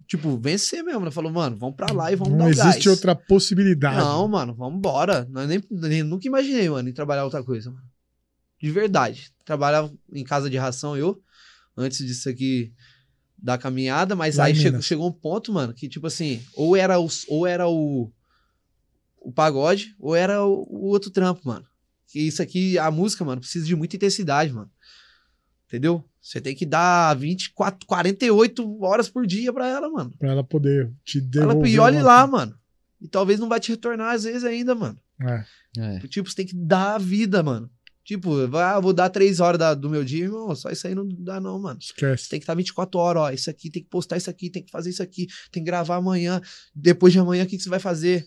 tipo, vencer mesmo, né? Falou, mano, vamos pra lá e vamos dar Não o existe gás. outra possibilidade. Não, mano, vamos embora. Nem, nem- nunca imaginei, mano, em trabalhar outra coisa, mano. De verdade. Trabalhava em casa de ração eu, antes disso aqui da caminhada, mas Lá aí chegou, chegou um ponto, mano, que tipo assim, ou era o, ou era o, o pagode, ou era o, o outro trampo, mano. Que isso aqui, a música, mano, precisa de muita intensidade, mano. Entendeu? Você tem que dar 24, 48 horas por dia pra ela, mano. Pra ela poder te Ela, devolver. e olhe lá, mano. E talvez não vai te retornar às vezes ainda, mano. É. É. Tipo, você tem que dar a vida, mano. Tipo, vai, ah, vou dar três horas da- do meu dia, irmão. Só isso aí não dá, não, mano. Você Esquece. tem que estar 24 horas, ó. Isso aqui, tem que postar isso aqui, tem que fazer isso aqui, tem que gravar amanhã. Depois de amanhã, o que, que você vai fazer?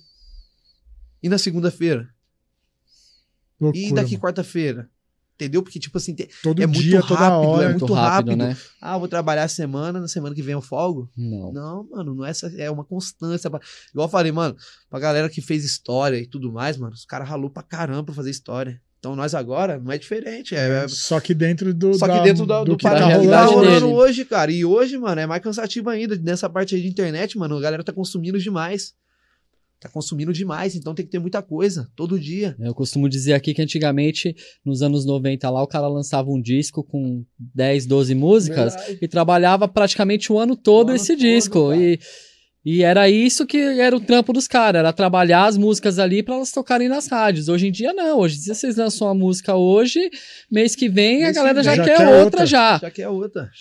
E na segunda-feira? E daqui quarta-feira? Entendeu? Porque, tipo assim, Todo é muito dia, toda rápido, hora. é Muito muito rápido, rápido. né? ah, vou trabalhar a semana, na semana que vem eu folgo. Não. Não, mano, não é essa, é uma constância. pra- Igual eu falei, mano, pra galera que fez história e tudo mais, mano, os caras ralou pra caramba pra fazer história. Então nós agora não é diferente. É, é- Só que dentro do. só que da- dentro do, do, que padrão tá que tá rolando. rolando dele. hoje, cara. E hoje, mano, é mais cansativo ainda. Nessa parte aí de internet, mano, a galera tá consumindo demais. Tá consumindo demais, então tem que ter muita coisa, todo dia. Eu costumo dizer aqui que antigamente, nos anos 90 lá, o cara lançava um disco com 10, 12 músicas e trabalhava praticamente o ano todo O ano esse todo, disco. cara. E, e era isso que era o trampo dos caras, era trabalhar as músicas ali pra elas tocarem nas rádios. Hoje em dia não, hoje em dia vocês lançam uma música hoje, mês que vem a Mês que galera já, vem. quer, Já quer outra, outra. já. Já que é outra.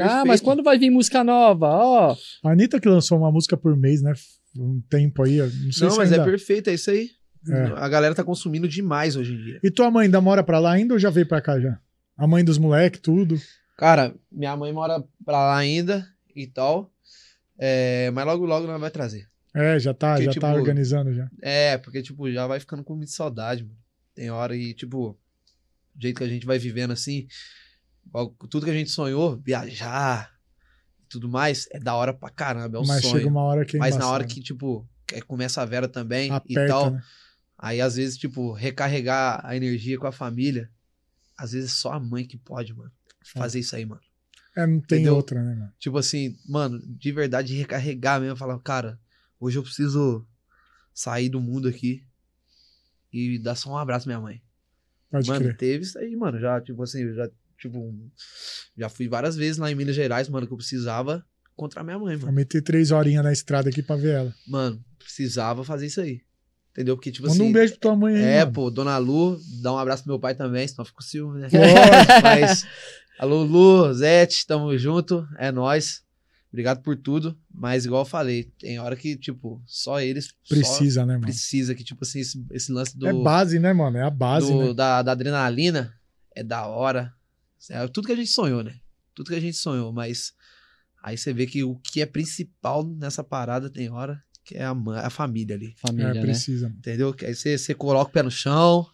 Ah, mas quando vai vir música nova? Ó, A Anitta que lançou uma música por mês, né? Um tempo aí. Não sei Não, se mas ainda... é perfeito, é isso aí. É. A galera tá consumindo demais hoje em dia. E tua mãe ainda mora pra lá ainda ou já veio pra cá já? A mãe dos moleques, tudo. Cara, minha mãe mora pra lá ainda e tal. É, mas logo, logo ela vai trazer. É, já tá, Que, já tipo, tá organizando já. É, porque, tipo, já vai ficando com muita saudade, mano. Tem hora e, tipo, o jeito que a gente vai vivendo assim, tudo que a gente sonhou, viajar tudo mais, é da hora pra caramba, é um Mas sonho. chega uma hora que é Mas na hora que, tipo, que começa a Vera também e aperta, tal, né? aí às vezes, tipo, recarregar a energia com a família, às vezes é só a mãe que pode, mano, fazer isso aí, mano. É, não tem Entendeu? outra, né, mano? Tipo assim, mano, de verdade, recarregar mesmo, falar, cara, hoje eu preciso sair do mundo aqui e dar só um abraço à minha mãe. Pode mano, crer. teve isso aí, mano, já, tipo assim, já, tipo, já fui várias vezes lá em Minas Gerais, mano, que eu precisava encontrar minha mãe, Vou mano. meter três horinhas na estrada aqui pra ver ela. Mano, precisava fazer isso aí. Entendeu? Porque, tipo Manda assim. um beijo pra tua mãe aí. É, mano. pô, Dona Lu, dá um abraço pro meu pai também, senão eu fico ciúme, né? (laughs) Mas, alô, Lu, Zete, tamo junto, é nóis. Obrigado por tudo. Mas, igual eu falei, tem hora que, tipo, só eles só Precisa, né, mano? precisa que, tipo assim, esse, esse lance do, É base, né, mano? É a base, do- né? da, da adrenalina é da hora. É tudo que a gente sonhou, né? Tudo que a gente sonhou, mas aí você vê que o que é principal nessa parada tem hora que é a, mãe- a família ali. família, É, né? precisa. mano. Entendeu? Que aí você, você coloca o pé no chão,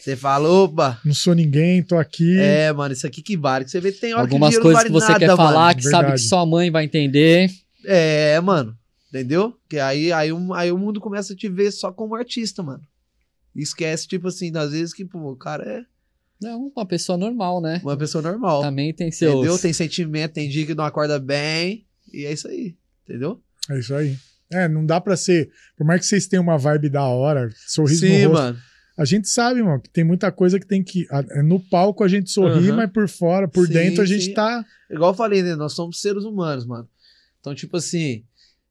você fala, opa, Não sou ninguém, tô aqui. é, mano, isso aqui que vale. Que você vê que tem hora Algumas que coisas não que vale você nada, quer mano. falar, que sabe que Verdade. só a mãe vai entender. É, mano. Entendeu? Que aí, aí, o- aí o mundo começa a te ver só como artista, mano. Esquece, tipo assim, às vezes que, pô, o cara é É uma pessoa normal, né? uma pessoa normal. Também tem seus. Entendeu? Tem sentimento, tem dia que não acorda bem. E é isso aí. Entendeu? É isso aí. É, não dá pra ser. Por mais que vocês tenham uma vibe da hora, sorriso Sim, no rosto, mano. A gente sabe, mano, que tem muita coisa que tem que. a- No palco a gente sorri, Aham. mas por fora, por Sim, dentro a gente sim. tá. Igual eu falei, né? Nós somos seres humanos, mano. Então, tipo assim.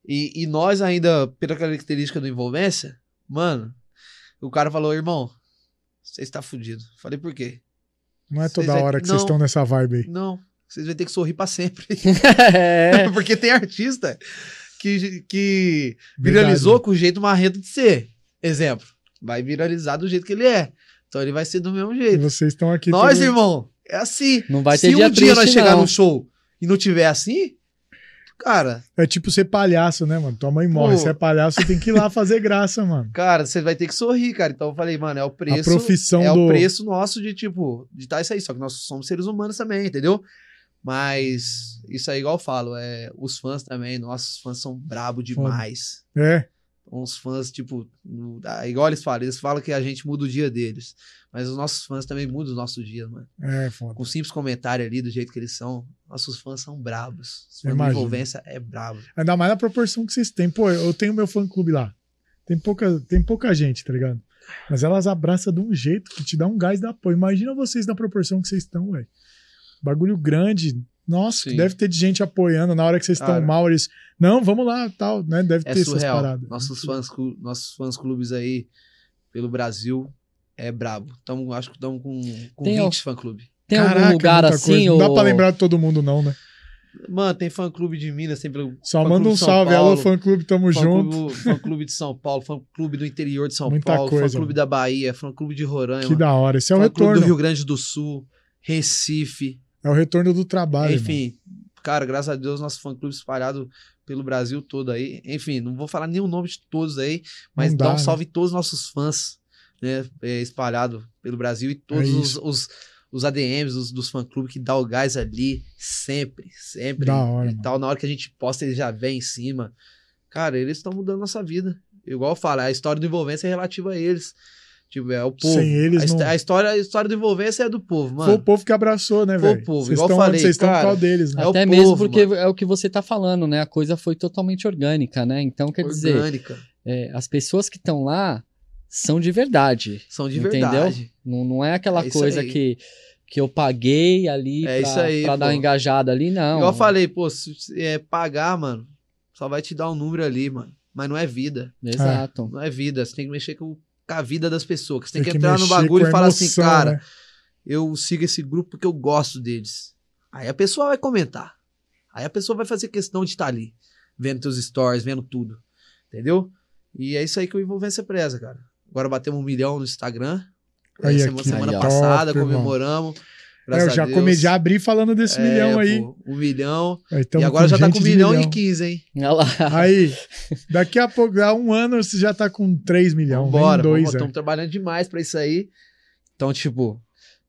E, e nós ainda, pela característica do envolvência, mano, o cara falou, irmão, você está fudido. Falei, por quê? Não é toda vai- hora que vocês estão nessa vibe aí. Não, vocês vão ter que sorrir pra sempre. (laughs) (laughs) é. Porque tem artista que, que Verdade. viralizou com o jeito marrento de ser. Exemplo, vai viralizar do jeito que ele é. Então ele vai ser do mesmo E jeito. vocês estão aqui. Nós, tudo- irmão, é assim. Não vai Se ter dia um dia nós triste, chegar não. no show e não tiver assim, cara, É tipo ser palhaço, né, mano? Tua mãe morre. Pô. Se é palhaço, você tem que ir lá fazer graça, (laughs) mano. cara, você vai ter que sorrir, cara. Então eu falei, mano, é o preço. a profissão é do. o preço nosso de, tipo, de estar isso aí. Só que nós somos seres humanos também, entendeu? Mas isso aí, igual eu falo, é, os fãs também, nossos fãs são brabo demais. É. Uns fãs, tipo, ah, igual eles falam, eles falam que a gente muda o dia deles. Mas os nossos fãs também mudam os nossos dias, mano. É, foda. Com um simples comentário ali, do jeito que eles são, nossos fãs são brabos. Os fãs de Imagino. envolvência é brabo. Ainda mais na proporção que vocês têm. Pô, eu tenho meu fã clube lá. Tem pouca, tem pouca gente, tá ligado? Mas elas abraçam de um jeito que te dá um gás da apoio. Imagina vocês na proporção que vocês estão, velho. Bagulho grande. Nossa, que Sim. deve ter de gente apoiando na hora que vocês estão mal. Eles, não, vamos lá, tal, né? Deve É ter essas surreal. paradas. Nossos fãs, nossos fãs clubes aí, pelo Brasil, é brabo. Tamo, acho que estamos com, com Tem 20 fã clube. Tem Caraca, algum lugar muita assim? coisa. Não dá pra lembrar de todo mundo, não, né? Mano, tem fã clube de Minas, tem. Só fã manda clube um de São salve. Paulo, Alô, fã clube, tamo fã junto. clube, fã clube de São Paulo, fã clube do interior de São Muita Paulo, coisa, fã clube mano. da Bahia, fã clube de Roraima, Que da hora. Esse é o fã clube retorno. do Rio Grande do Sul, Recife, É o retorno do trabalho. enfim. Cara, graças a Deus, nosso fã clube espalhado pelo Brasil todo aí. Enfim, não vou falar nenhum nome de todos aí, mas dá dá, um né? salve em todos os nossos fãs, né? É, espalhado pelo Brasil e todos É os, os, os ADMs dos, dos fã-clubes que dá o gás ali, sempre, sempre. Da hora, e mano. tal. Na hora que a gente posta, eles já vêm em cima. Cara, eles estão mudando nossa vida. Igual eu falo, a história do envolvência é relativa a eles. Tipo, é o povo. Sem eles, a, não- a história, a história do envolvência é do povo, Foi o mano. povo que abraçou, né, Foi o velho? povo, Vocês igual estão falei, vocês estão por cara, causa deles, né? É o Até mesmo povo, porque mano. é o que você tá falando, né? A coisa foi totalmente orgânica, né? Então, quer dizer, Orgânica. é, as pessoas que estão lá são de verdade. São de Entendeu? verdade. Não, não é aquela É coisa aí. que, que eu paguei ali É pra, isso aí, pra dar uma engajada ali, não. Igual eu falei, pô, se se é pagar, mano, só vai te dar um número ali, mano. Mas não é vida. Exato. Não é vida. Você tem que mexer com, com a vida das pessoas. Você tem, Tem que que entrar no bagulho e falar assim, emoção, cara, né? eu sigo esse grupo porque eu gosto deles. Aí a pessoa vai comentar. Aí a pessoa vai fazer questão de estar ali, vendo teus stories, vendo tudo. Entendeu? E é isso aí que o Envolvência preza, cara. Agora batemos um milhão no Instagram. Aí, semana, aqui, semana aí, passada, Top, irmão. É, Graças eu já, a Deus. come, já abri falando desse É, milhão aí. pô, um milhão. E agora já tá com um de milhão, e 15, hein? Olha lá. Aí, daqui a pouco, há um ano, você já tá com 3 milhões. Dois, estamos é. trabalhando demais pra isso aí. Então, tipo,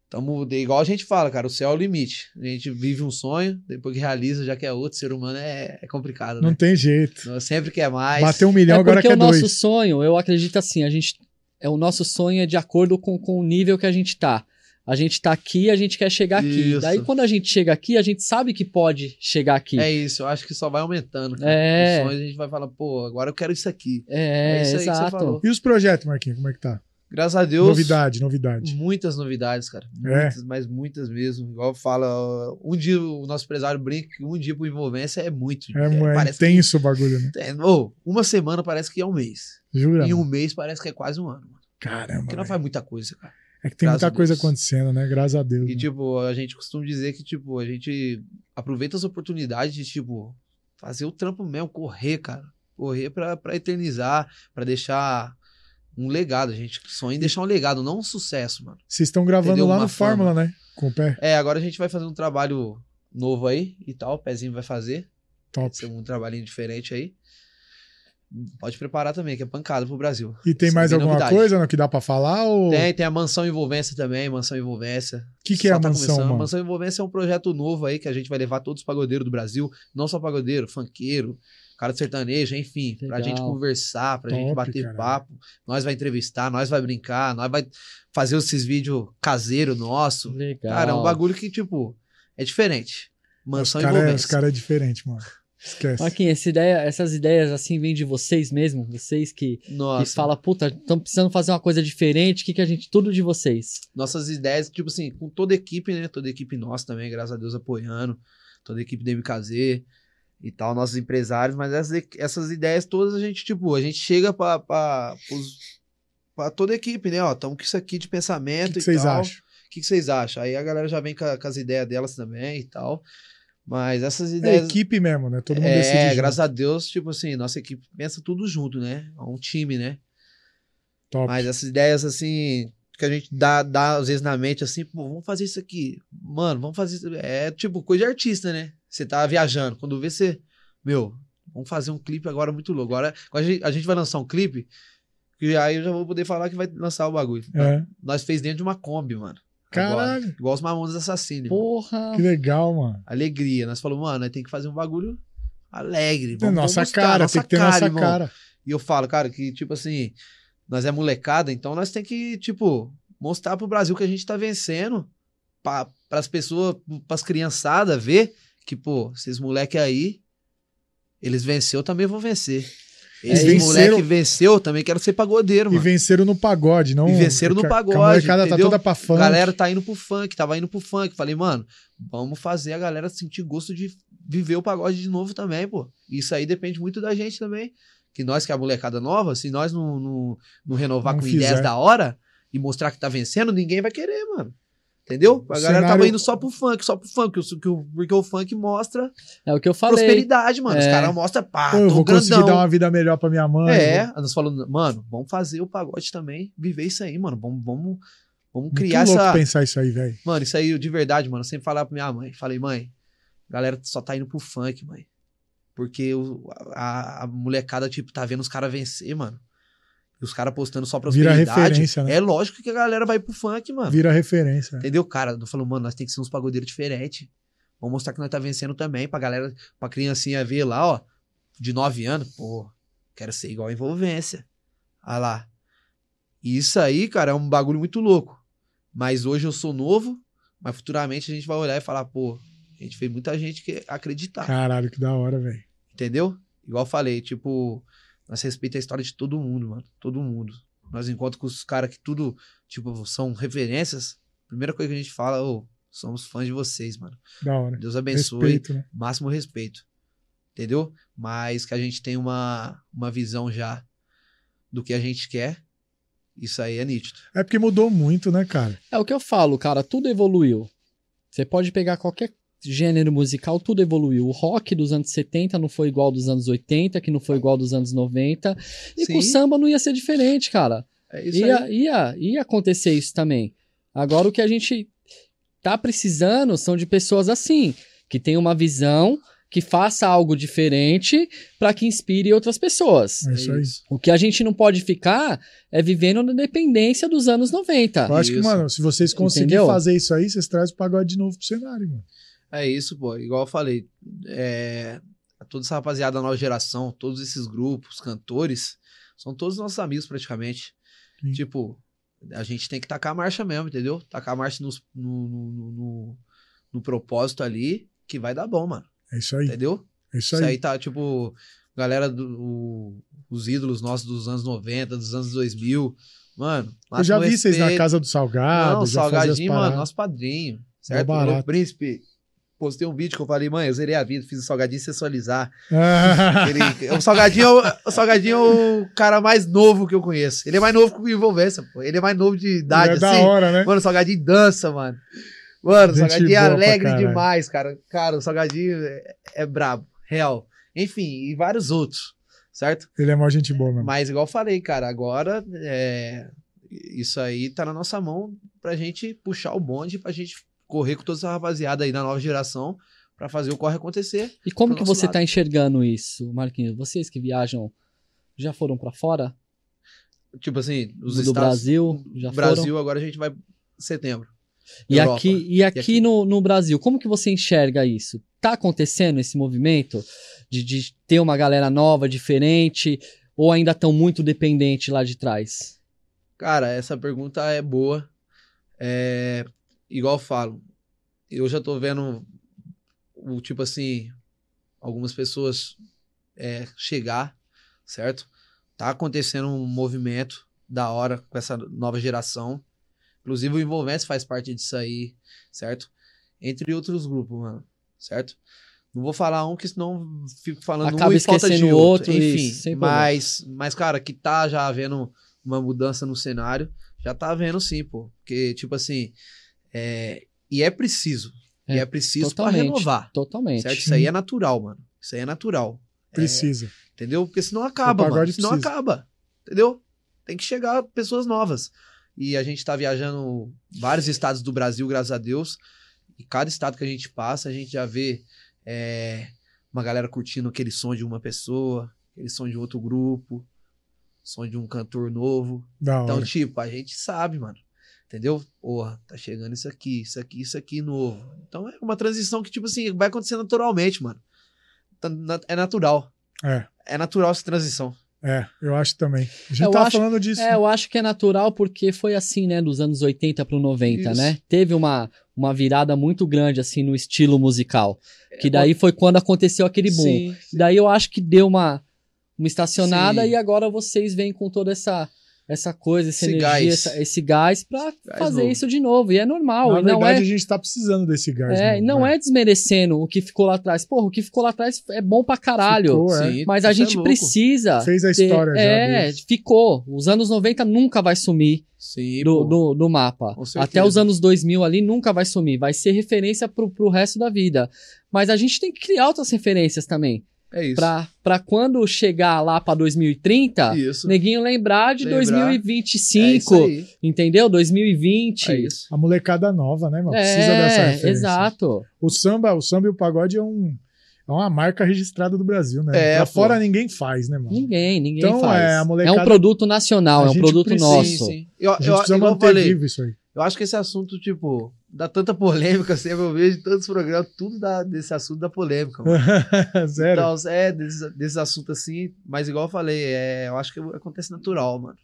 tamo, igual a gente fala, cara, o céu é o limite. A gente vive um sonho, depois que realiza, já que é outro, ser humano é, é complicado, Não né? tem jeito. Sempre quer mais. Bateu um milhão, é agora porque quer o nosso dois. sonho, eu acredito assim, a gente é o nosso sonho é de acordo com, com o nível que a gente tá. A gente tá aqui, a gente quer chegar aqui. Isso. Daí quando a gente chega aqui, a gente sabe que pode chegar aqui. É isso, eu acho que só vai aumentando. Cara. É. Os sonhos a gente vai falar, pô, agora eu quero isso aqui. É, É isso aí que você exato. falou. E os projetos, Marquinhos, como é que tá? Graças a Deus. Novidade, novidade. Muitas novidades, cara. É. Muitas, mas muitas mesmo. Igual fala, um dia o nosso empresário brinca que um dia pro envolvência é muito. É, é parece que- intenso o bagulho, né? é, ô, uma semana parece que é um mês. Jura? E um mês parece que é quase um ano. mano. Caramba. Porque não velho. faz muita coisa, cara. É que tem graças muita coisa acontecendo, né? Graças a Deus. E, né? tipo, a gente costuma dizer que, tipo, a gente aproveita as oportunidades de, tipo, fazer o trampo mesmo, correr, cara. Correr pra, pra eternizar, pra deixar um legado. A gente sonha em deixar um legado, não um sucesso, mano. Vocês estão gravando entendeu? lá Uma no Fórmula, né? Com o pé. É, agora a gente vai fazer um trabalho novo aí e tal. O Pezinho vai fazer. Top. Vai ser um trabalhinho diferente aí. Pode preparar também, que é pancada pro Brasil. E tem Isso mais é bem alguma novidade. coisa no que dá pra falar? Ou... Tem, tem a Mansão Envolvência também, Mansão Envolvência. O que, que é a tá mansão, mano? Mansão Envolvência é um projeto novo aí que a gente vai levar todos os pagodeiros do Brasil, não só pagodeiro, funkeiro, cara de sertanejo, enfim, pra Legal. gente conversar, pra Top, gente bater caralho. papo. Nós vai entrevistar, nós vai brincar, nós vai fazer esses vídeos caseiro nosso. Legal. Cara, é um bagulho que, tipo, é diferente. Os Mansão caras Envolvência. cara é diferente, mano. Esquece. Marquinhos, essa ideia, essas ideias assim vêm de vocês mesmo? Vocês que, que falam, puta, estamos precisando fazer uma coisa diferente, o que, que a gente. Tudo de vocês. nossas ideias, tipo assim, com toda a equipe, né? Toda a equipe nossa também, graças a Deus, apoiando. Toda a equipe da MKZ e tal, nossos empresários. Mas essas, essas ideias todas a gente, tipo, a gente chega pra, pra, pros- pra toda a equipe, né? Ó, tamo com isso aqui de pensamento que, que e vocês tal. acham? O que, que vocês acham? Aí a galera já vem com, a- com as ideias delas também e tal. Mas essas É ideias. equipe mesmo, né? Todo mundo é, decide. junto. graças a Deus, tipo assim, nossa equipe pensa tudo junto, né? É um time, né? Top. Mas essas ideias, assim, que a gente dá, dá às vezes na mente, assim, pô, vamos fazer isso aqui. Mano, vamos fazer isso. É tipo coisa de artista, né? Você tá viajando. Quando vê você. Meu, vamos fazer um clipe agora muito louco. Agora, a, gente, a gente vai lançar um clipe. E aí eu já vou poder falar que vai lançar o bagulho. É. Nós fez dentro de uma Kombi, mano. Caralho, Igual os Mamonas Assassinos. mano. Porra! que legal, mano. Alegria. Nós falamos, mano, nós tem que fazer um bagulho alegre. Vamos, nossa vamos cara, nossa tem que ter cara, nossa irmão. cara. E eu falo, cara, que tipo assim, nós é molecada, então nós tem que, tipo, mostrar pro Brasil que a gente tá vencendo, para as pessoas, pras criançadas ver que, pô, esses moleque aí, eles venceu, eu também vou vencer. Esses venceram- moleque venceu, eu também quero ser pagodeiro, E mano. venceram no pagode, não. E venceram no a- que pagode, A molecada tá toda pra A funk. galera tá indo pro funk, tava indo pro funk. Falei, mano, vamos fazer a galera sentir gosto de viver o pagode de novo também, pô. Isso aí depende muito da gente também. Que nós, que é a molecada nova, se nós não, não, não renovar Não com fizer. ideias da hora e mostrar que tá vencendo, ninguém vai querer, mano. Entendeu? A O galera cenário- tava indo só pro funk, só pro funk, o- que o- porque o funk mostra É o que eu falei. prosperidade, mano. Os É. caras mostram, pá, eu tô vou conseguir grandão. dar uma vida melhor pra minha mãe. É, vou- nós falando, mano, vamos fazer o pagode também, viver isso aí, mano. Vamos, vamos, vamos Muito criar louco essa, pensar isso aí, velho. Mano, isso aí, de verdade, mano, eu sempre falava pra minha mãe. Falei, mãe, a galera só tá indo pro funk, mãe. Porque o- a, a molecada, tipo, tá vendo os caras vencer, mano. E os caras postando só Vira prosperidade. referência, né? É lógico que a galera vai pro funk, mano. Vira referência. Entendeu, cara? Eu falo, mano, nós tem que ser uns pagodeiros diferentes. Vamos mostrar que nós tá vencendo também, pra galera, pra criancinha ver lá, ó, de 9 anos, pô, quero ser igual a envolvência. Olha lá. Isso aí, cara, é um bagulho muito louco. Mas hoje eu sou novo, mas futuramente a gente vai olhar e falar, pô, a gente fez muita gente que acreditar. Caralho, que da hora, velho. Entendeu? Igual eu falei, tipo, nós respeitamos a história de todo mundo, mano. Todo mundo. Nós encontramos com os caras que tudo, tipo, são referências. Primeira coisa que a gente fala, ô, somos fãs de vocês, mano. Da hora. Deus abençoe. Respeito, né? Máximo respeito. Entendeu? Mas que a gente tem uma, uma visão já do que a gente quer. Isso aí é nítido. É porque mudou muito, né, cara? É o que eu falo, cara, tudo evoluiu. Você pode pegar qualquer gênero musical, tudo evoluiu. O rock dos anos 70 não foi igual dos anos 80, que não foi igual dos anos 90. E com o Sim. samba não ia ser diferente, cara. É isso Ia, aí. ia, ia acontecer isso também. Agora o que a gente tá precisando são de pessoas assim, que tenham uma visão, que faça algo diferente para que inspire outras pessoas. É isso aí. O que a gente não pode ficar é vivendo na dependência dos anos 90. Eu acho que, Isso. mano, se vocês conseguirem Entendeu? fazer isso aí, vocês trazem o pagode de novo pro cenário, mano. É isso, pô. Igual eu falei. É... Toda essa rapaziada da nova geração, todos esses grupos, cantores, são todos nossos amigos praticamente. Sim. Tipo, a gente tem que tacar a marcha mesmo, entendeu? Tacar a marcha nos- no, no, no, no- propósito ali, que vai dar bom, mano. É isso aí. Entendeu? É isso Isso aí. aí tá, tipo, galera, do, o- os ídolos nossos dos anos 90, dos anos 2000. Mano, Eu já vi vocês na casa do Salgado. Não, Salgadinho, mano, nosso padrinho. Certo? O príncipe. Postei um vídeo que eu falei, mãe, eu zerei a vida, fiz o Salgadinho sensualizar. (laughs) Ele, o, Salgadinho, é o- Salgadinho é o cara mais novo que eu conheço. Ele é mais novo que o Envolvência, pô. Ele é mais novo de idade, é da assim. hora, né? Mano, o Salgadinho dança, mano. Mano, o Salgadinho é alegre demais, cara. Cara, o Salgadinho é, é brabo, real. Enfim, e vários outros, certo? Ele é maior gente boa, mano. Mas igual eu falei, cara, agora é, isso aí tá na nossa mão pra gente puxar o bonde, pra gente correr com toda essa rapaziada aí da nova geração pra fazer o corre acontecer. E como que você lado. tá enxergando isso, Marquinhos? Vocês que viajam já foram pra fora Tipo assim, os do estados Brasil? Já Brasil, foram? agora a gente vai em setembro. E Europa. aqui, e aqui, aqui? No, no Brasil, como que você enxerga isso? Tá acontecendo esse movimento de, de ter uma galera nova, diferente, ou ainda estão muito dependente lá de trás? Cara, essa pergunta é boa. É, igual eu falo, eu já tô vendo o tipo assim, algumas pessoas é, chegar, certo? Tá acontecendo um movimento da hora com essa nova geração. Inclusive o Envolvência faz parte disso aí, certo? Entre outros grupos, mano, certo? Não vou falar um, que senão fico falando Acaba um e falta de outro. outro, Enfim, isso, problema. mas, mas, cara, que tá já havendo uma mudança no cenário, já tá havendo sim, pô. Porque, tipo assim, é... e é preciso. e É, é preciso pra Totalmente. renovar. Totalmente. Certo? Isso aí é natural, mano. Isso aí é natural. Precisa. Entendeu? Porque senão acaba, mano. Senão precisa. acaba. Entendeu? Tem que chegar pessoas novas. E a gente tá viajando vários estados do Brasil, graças a Deus. E cada estado que a gente passa, a gente já vê é, uma galera curtindo aquele som de uma pessoa, aquele som de outro grupo, som de um cantor novo. Da hora. Então, tipo, a gente sabe, mano. Entendeu? Porra, tá chegando isso aqui, isso aqui, isso aqui novo. Então é uma transição que, tipo assim, vai acontecer naturalmente, mano. Tá É natural. É, É natural essa transição. é, eu acho também. A gente Eu tava acho- falando disso. É, eu acho que é natural porque foi assim, né, dos anos 80 pro 90, Isso. né? Teve uma, uma virada muito grande, assim, no estilo musical. Que daí foi quando aconteceu aquele boom. Sim, sim. Daí eu acho que deu uma, uma estacionada Sim. e agora vocês vêm com toda essa, essa coisa, essa Esse energia, gás. essa- esse gás pra Gás fazer novo. isso de novo. E é normal. Na não verdade, é, a gente tá precisando desse gás. é, novo, não né? é desmerecendo o que ficou lá atrás. Porra, o que ficou lá atrás é bom pra caralho. Ficou, é. Mas a é gente louco. precisa. Fez a ter- história já É, ficou. Os anos 90 nunca vai sumir Sim, do, do, do mapa. Até os anos 2000 ali nunca vai sumir. Vai ser referência pro, pro resto da vida. Mas a gente tem que criar outras referências também. É isso. Pra, pra quando chegar lá pra 2030, Isso. neguinho lembrar de Lembrar. 2025. É entendeu? 2020. É isso. A molecada nova, né, mano? É, Precisa dessa referência. exato. O samba, o samba e o pagode é um é uma marca registrada do Brasil, né? É, pô. fora ninguém faz, né, mano? Ninguém, ninguém Então, faz. é, a molecada- um produto nacional, A é um produto precisa- nosso. Sim, sim. Eu, A gente eu, precisa eu manter falei, vivo isso aí. eu acho que esse assunto, tipo, dá tanta polêmica, sempre eu vejo em todos os programas, tudo dá, desse assunto da polêmica, mano. (laughs) Zero. Então, é, desses, desses assuntos assim, mas igual eu falei, é, eu acho que acontece natural, mano.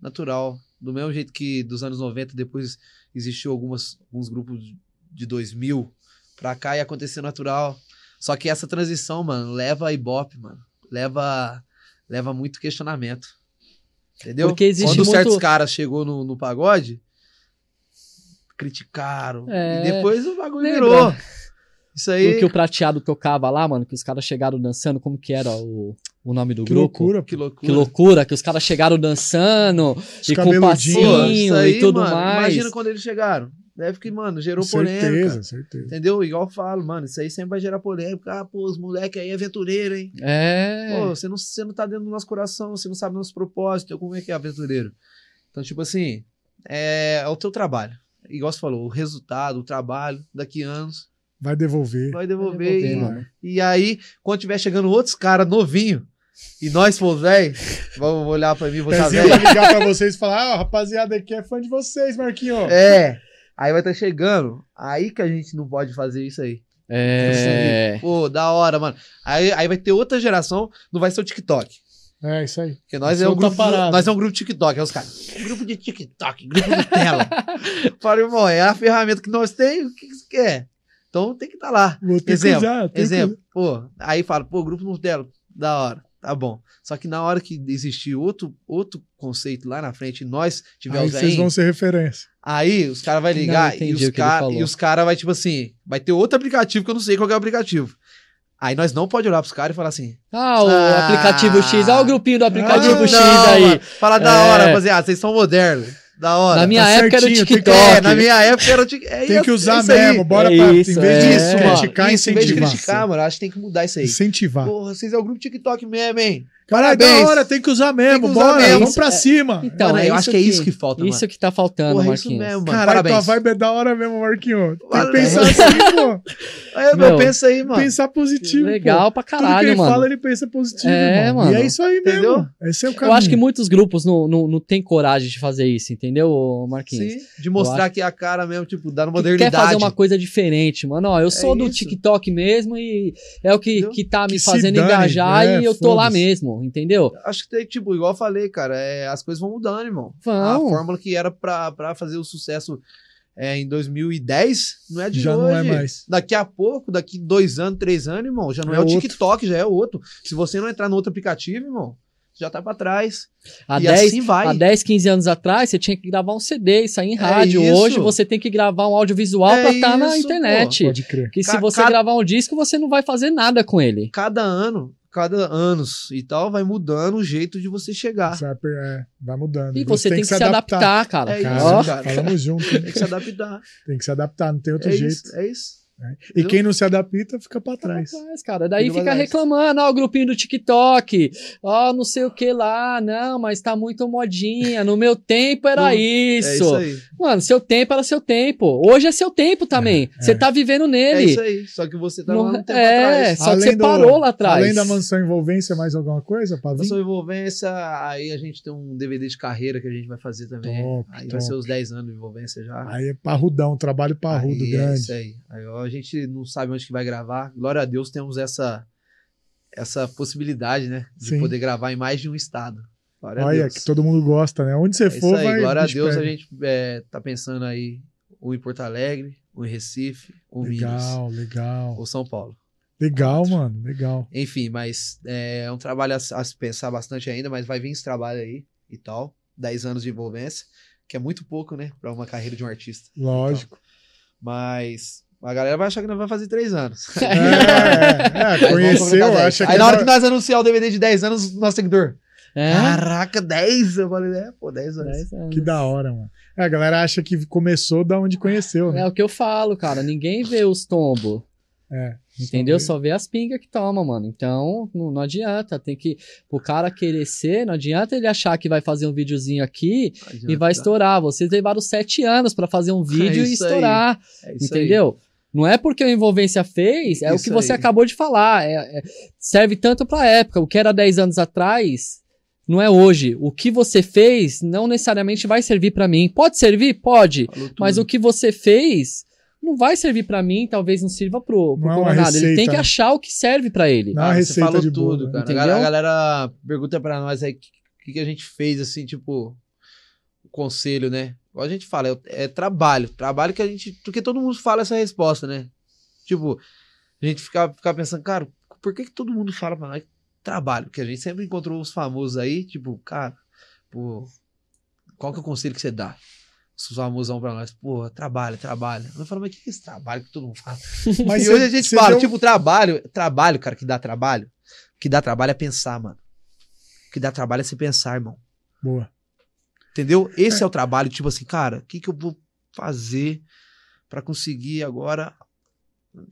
Natural. Do mesmo jeito que dos anos 90, depois existiu algumas, alguns grupos de 2000 pra cá e aconteceu natural. Só que essa transição, mano, leva a ibope, mano. Leva, leva muito questionamento. Entendeu? Porque existe Quando muito- certos caras chegou no, no pagode, criticaram. É, e depois o bagulho lembra? virou. Isso aí. O que o prateado tocava lá, mano, que os caras chegaram dançando, como que era o, o nome do Que grupo? loucura. Que loucura. Que loucura, que os caras chegaram dançando Os e com passinho Pô, e tudo mano, mais. Imagina quando eles chegaram. Deve que, mano, gerou Certeza, polêmica. certeza. Entendeu? Igual eu falo, mano, isso aí sempre vai gerar polêmica. Ah, pô, os moleques aí é aventureiro, hein? É. Pô, você não, você não tá dentro do nosso coração, você não sabe do nosso propósito, como é que é aventureiro. Então, tipo assim, é, é o teu trabalho. Igual você falou, o resultado, o trabalho, daqui a anos, Vai devolver. vai devolver. devolver, e, mano. e aí, quando tiver chegando outros caras novinho e nós for velho, vão olhar pra mim e vou Pezinho velho. vai ligar pra vocês e falar: ah, rapaziada aqui é fã de vocês, Marquinho. É. Aí vai estar chegando. Aí que a gente não pode fazer isso aí. É. Pô, da hora, mano. Aí, aí vai ter outra geração, não vai ser o TikTok. É, isso aí. Porque nós Isso é um grupo, parada. nós é um grupo TikTok, é os caras. Grupo de TikTok, grupo Nutella. (laughs) Falei, irmão, é a ferramenta que nós temos, o que, que você quer? Então tem que estar lá. Vou ter Exemplo, que usar. tem que Exemplo, pô, aí fala, pô, grupo Nutella, da hora, tá bom. Só que na hora que existir outro, outro conceito lá na frente, e nós usar. tiver Aí os vocês velhinhos, vão ser referência. Aí os caras vão Não ligar e entendi os caras e os cara vai tipo assim, vai ter outro aplicativo que eu não sei qual é o aplicativo. Aí nós não pode olhar pros caras e falar assim, Ah, o Ah. aplicativo X. Olha o grupinho do aplicativo Ah, X não, aí. mano, fala da É. hora, rapaziada, vocês são modernos. Da hora. Na minha tá época era o certinho, tem que- TikTok. É, na minha época era o Tik- é Tem que usar é mesmo. Bora É pra. isso, em vez é. de Isso, mano. criticar, Isso, em vez de incentivar. criticar, mano, acho que tem que mudar isso aí. Incentivar. Porra, vocês é o grupo TikTok mesmo, hein? Cara, é Parabéns. da hora, tem que usar mesmo. Que usar bora, mesmo. vamos pra Isso é- cima. Então, Mano, é eu isso acho que é isso que falta, mano. Isso que tá faltando, Porra, é isso Marquinhos. mesmo, mano. Caralho, tua Parabéns. vibe é da hora mesmo, Marquinho. Tem que pensar assim, (laughs) pô. Aí, Meu, meu, pensa aí, mano. Pensar positivo. Legal pra pô. Tudo que caralho, ele mano. fala, ele pensa positivo, É, mano. E é isso aí mesmo. Entendeu? Esse é o Eu caminho. acho que muitos grupos não, não, não têm coragem de fazer isso, entendeu, Marquinhos? Sim, de mostrar que é a cara mesmo, tipo, dando Que modernidade. quer fazer uma coisa diferente, mano. Ó, eu sou do isso. TikTok mesmo e é o que, que tá me fazendo engajar é, e eu tô lá foda-se. Entendeu? Acho que tem, tipo, igual eu falei, cara, é, as coisas vão mudando, irmão. Vão. A fórmula que era pra, pra fazer o sucesso é, em 2010, não é de Já hoje. não é mais. Daqui a pouco, daqui dois anos, três anos, irmão, já não é, É o outro. TikTok, já é outro. Se você não entrar no outro aplicativo, irmão, já tá pra trás. Há e 10, assim vai. há 10, 15 anos atrás, você tinha que gravar um CD e sair em É rádio. isso. Hoje você tem que gravar um audiovisual É pra estar na isso, internet. Pode crer. Que se você cada- gravar um disco, você não vai fazer nada com ele. Cada ano, cada anos e tal, vai mudando o jeito de você chegar. Você é, vai mudando. E você tem que se adaptar, cara. É isso, Ó, cara. Falamos junto. hein? Tem que se adaptar. Tem que se adaptar, não tem outro é jeito. isso, é isso. E quem não se adapta fica pra trás. Rapaz, cara, daí Fica pra fica trás. reclamando, ó, o grupinho do TikTok, ó, não sei o que lá, não, mas tá muito modinha, no meu tempo era Não, (laughs) isso. É isso aí. Mano, seu tempo era seu tempo, hoje é seu tempo também, É, você é. tá vivendo É nele. isso aí. Só que você tá Não- lá no tempo é, atrás. só que Além você do- parou lá atrás. Além da mansão envolvência, mais alguma coisa, Pavinho? Mansão Envolvência, aí a gente tem um DVD de carreira que a gente vai fazer também. Top, aí top. vai ser os 10 anos de envolvência já. Aí é parrudão, trabalho parrudo Aí É grande. isso aí. Aí, ó, a gente não sabe onde que vai gravar. Glória a Deus temos essa essa possibilidade, né? De Sim. poder gravar em mais de um estado. Glória a Olha, Deus. que todo mundo gosta, né? Onde você É isso for, aí. vai. Glória a Deus, pega. a gente é, tá pensando aí um em Porto Alegre, um em Recife, um em Minas, Legal, legal. ou São Paulo. Legal, mano, legal. Enfim, mas é, é um trabalho a, a se pensar bastante ainda, mas vai vir esse trabalho aí e tal. 10 anos de envolvência, que é muito pouco, né? Pra uma carreira de um artista. Lógico. Mas a galera vai achar que nós vamos fazer 3 anos. (laughs) É, é, é, conheceu, completar 10. acha que. Aí na hora vai- que nós anunciar o DVD de 10 anos, nosso seguidor. É, Caraca, 10? Eu falei, é, pô, 10 anos. 10 anos. Que da hora, mano. É, a galera acha que começou da onde conheceu, né? É o que eu falo, cara, ninguém vê os tombos. É. Entendeu? Só Só vê as pingas que toma, mano. Então, não, não adianta. Tem que. O cara querer ser, não adianta ele achar que vai fazer um videozinho aqui e vai estourar. Vocês levaram sete anos pra fazer um (laughs) vídeo e isso aí. estourar. É isso aí. entendeu? Não é porque a envolvência fez, é o Isso que você aí. acabou de falar. É- é- serve tanto pra época. O que era 10 anos atrás. Não é hoje. O que você fez não necessariamente vai servir pra mim. Pode servir? Pode. Mas o que você fez não vai servir pra mim, talvez não sirva pro, pro Não é. Ele tem que né? achar o que serve pra ele. Não. é Ah, você receita falou de tudo, bolo, cara. A entendeu? galera, a galera pergunta pra nós aí o que, que, que a gente fez, assim, tipo, o conselho, né? Igual a gente fala, é, é trabalho. Trabalho que a gente. Porque todo mundo fala essa resposta, né? Tipo, a gente fica, fica pensando, cara, por que, que todo mundo fala pra nós trabalho? Porque a gente sempre encontrou os famosos aí, tipo, cara, pô, qual que é o conselho que você dá? Os famosão pra nós, pô, trabalho, trabalho. Eu falo, mas o que é esse trabalho que todo mundo fala? (laughs) Mas e hoje a gente fala, deu- tipo, trabalho, trabalho, cara, que dá trabalho. O que dá trabalho é pensar, mano. O que dá trabalho é se pensar, irmão. Boa. Entendeu? Esse é, o trabalho, tipo assim, cara, o que, que eu vou fazer pra conseguir agora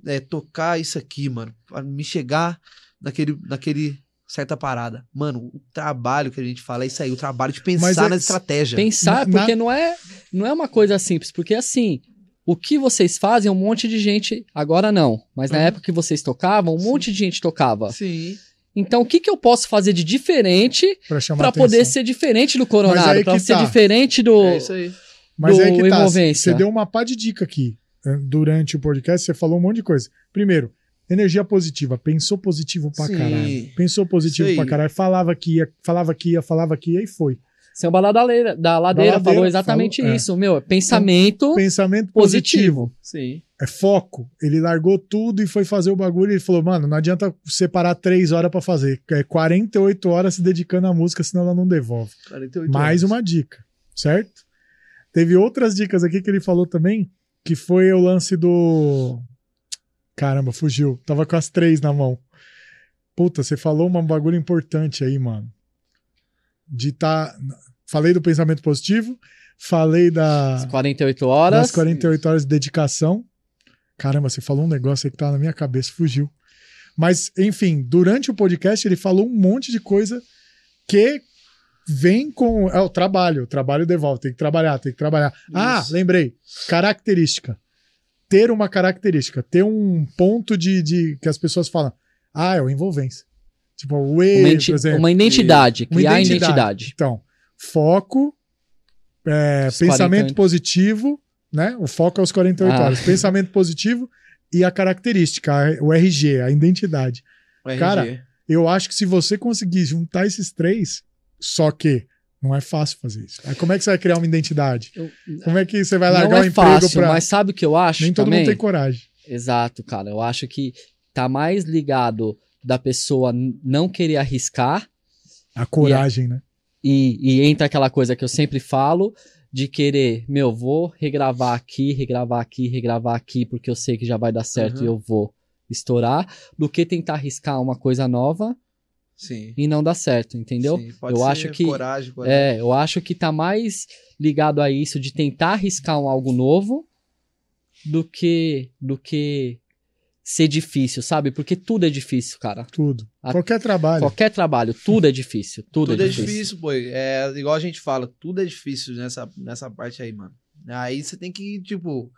é, tocar isso aqui, mano? Pra me chegar naquele, naquele certa parada. Mano, o trabalho que a gente fala é isso aí, o trabalho de pensar é- na estratégia. Pensar, Na- porque não é, não é uma coisa simples, porque assim, o que vocês fazem, um monte de gente, agora não, mas na Uhum. época que vocês tocavam, um monte de gente tocava. Sim. Então, o que, que eu posso fazer de diferente atenção. poder ser diferente do Coronado, que ser tá. diferente do. É isso aí. Mas do aí que tá, você deu uma pá de dica aqui eh, durante o podcast, você falou um monte de coisa. Primeiro, energia positiva, pensou positivo pra Sim. caralho. Pensou positivo Isso pra caralho, falava que ia, falava que ia, falava que ia e foi. Samba lá da ladeira, da ladeira falou exatamente falou, é. isso, meu. é Pensamento Pensamento positivo. positivo. Sim. É foco. Ele largou tudo e foi fazer o bagulho ele falou, mano, não adianta separar três horas pra fazer. É 48 horas se dedicando à música, senão ela não devolve. 48 Mais anos. uma dica, certo? Teve outras dicas aqui que ele falou também, que foi o lance do. Caramba, fugiu. Tava com as três na mão. Puta, você falou um bagulho importante aí, mano. De tá. Falei do pensamento positivo, falei da, As 48 horas. das 48 horas de dedicação. Caramba, você falou um negócio aí que tava na minha cabeça, fugiu. Mas, enfim, durante o podcast ele falou um monte de coisa que vem com. É o trabalho. O trabalho devolve. Tem que trabalhar, tem que trabalhar. Ah, Isso. lembrei. Característica. Ter uma característica. Ter um ponto de, de que as pessoas falam. Ah, é o envolvência. Tipo, o E, Uma, por enti- exemplo. uma identidade, Uma criar identidade. identidade. Então, foco, é, pensamento 40. positivo, né? O foco é os 48 Ah. horas. Pensamento positivo e a característica, o RG, a identidade. O RG. Cara, Eu acho que se você conseguir juntar esses três, só que Não é fácil fazer isso. Aí como é que você vai criar uma identidade? Eu- Como é que você vai não largar o é emprego fácil, pra. mas sabe o que eu acho Nem todo também? mundo tem coragem. Exato, cara. Eu acho que tá mais ligado da pessoa não querer arriscar A coragem, né? e, e entra aquela coisa que eu sempre falo de querer, meu, vou regravar aqui, regravar aqui, regravar aqui, porque eu sei que já vai dar certo Uhum. e eu vou estourar, do que tentar arriscar uma coisa nova Sim. e não dar certo, entendeu? Sim, pode Eu ser acho que- coragem, coragem. É, eu acho que tá mais ligado a isso de tentar arriscar um algo novo do que do que ser difícil, sabe? Porque tudo é difícil, cara. Tudo. A- Qualquer trabalho. Qualquer trabalho, tudo é difícil. Tudo, Tudo é é difícil. difícil, pô. É igual a gente fala, tudo é difícil nessa, nessa parte aí, mano. Aí você tem que, tipo,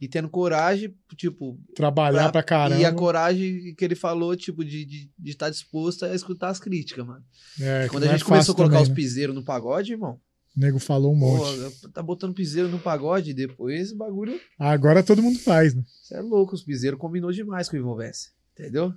ir tendo coragem, tipo, Trabalhar pra, caramba. e a coragem que ele falou, tipo, de estar de, de estar disposto a escutar as críticas, mano. É, Quando a é gente começou fácil a colocar também, os né? piseiros no pagode, irmão, O nego falou um monte. pô, tá botando piseiro no pagode, depois o bagulho, Agora todo mundo faz, né? você é louco, os piseiros combinou demais com o Envolvência, entendeu?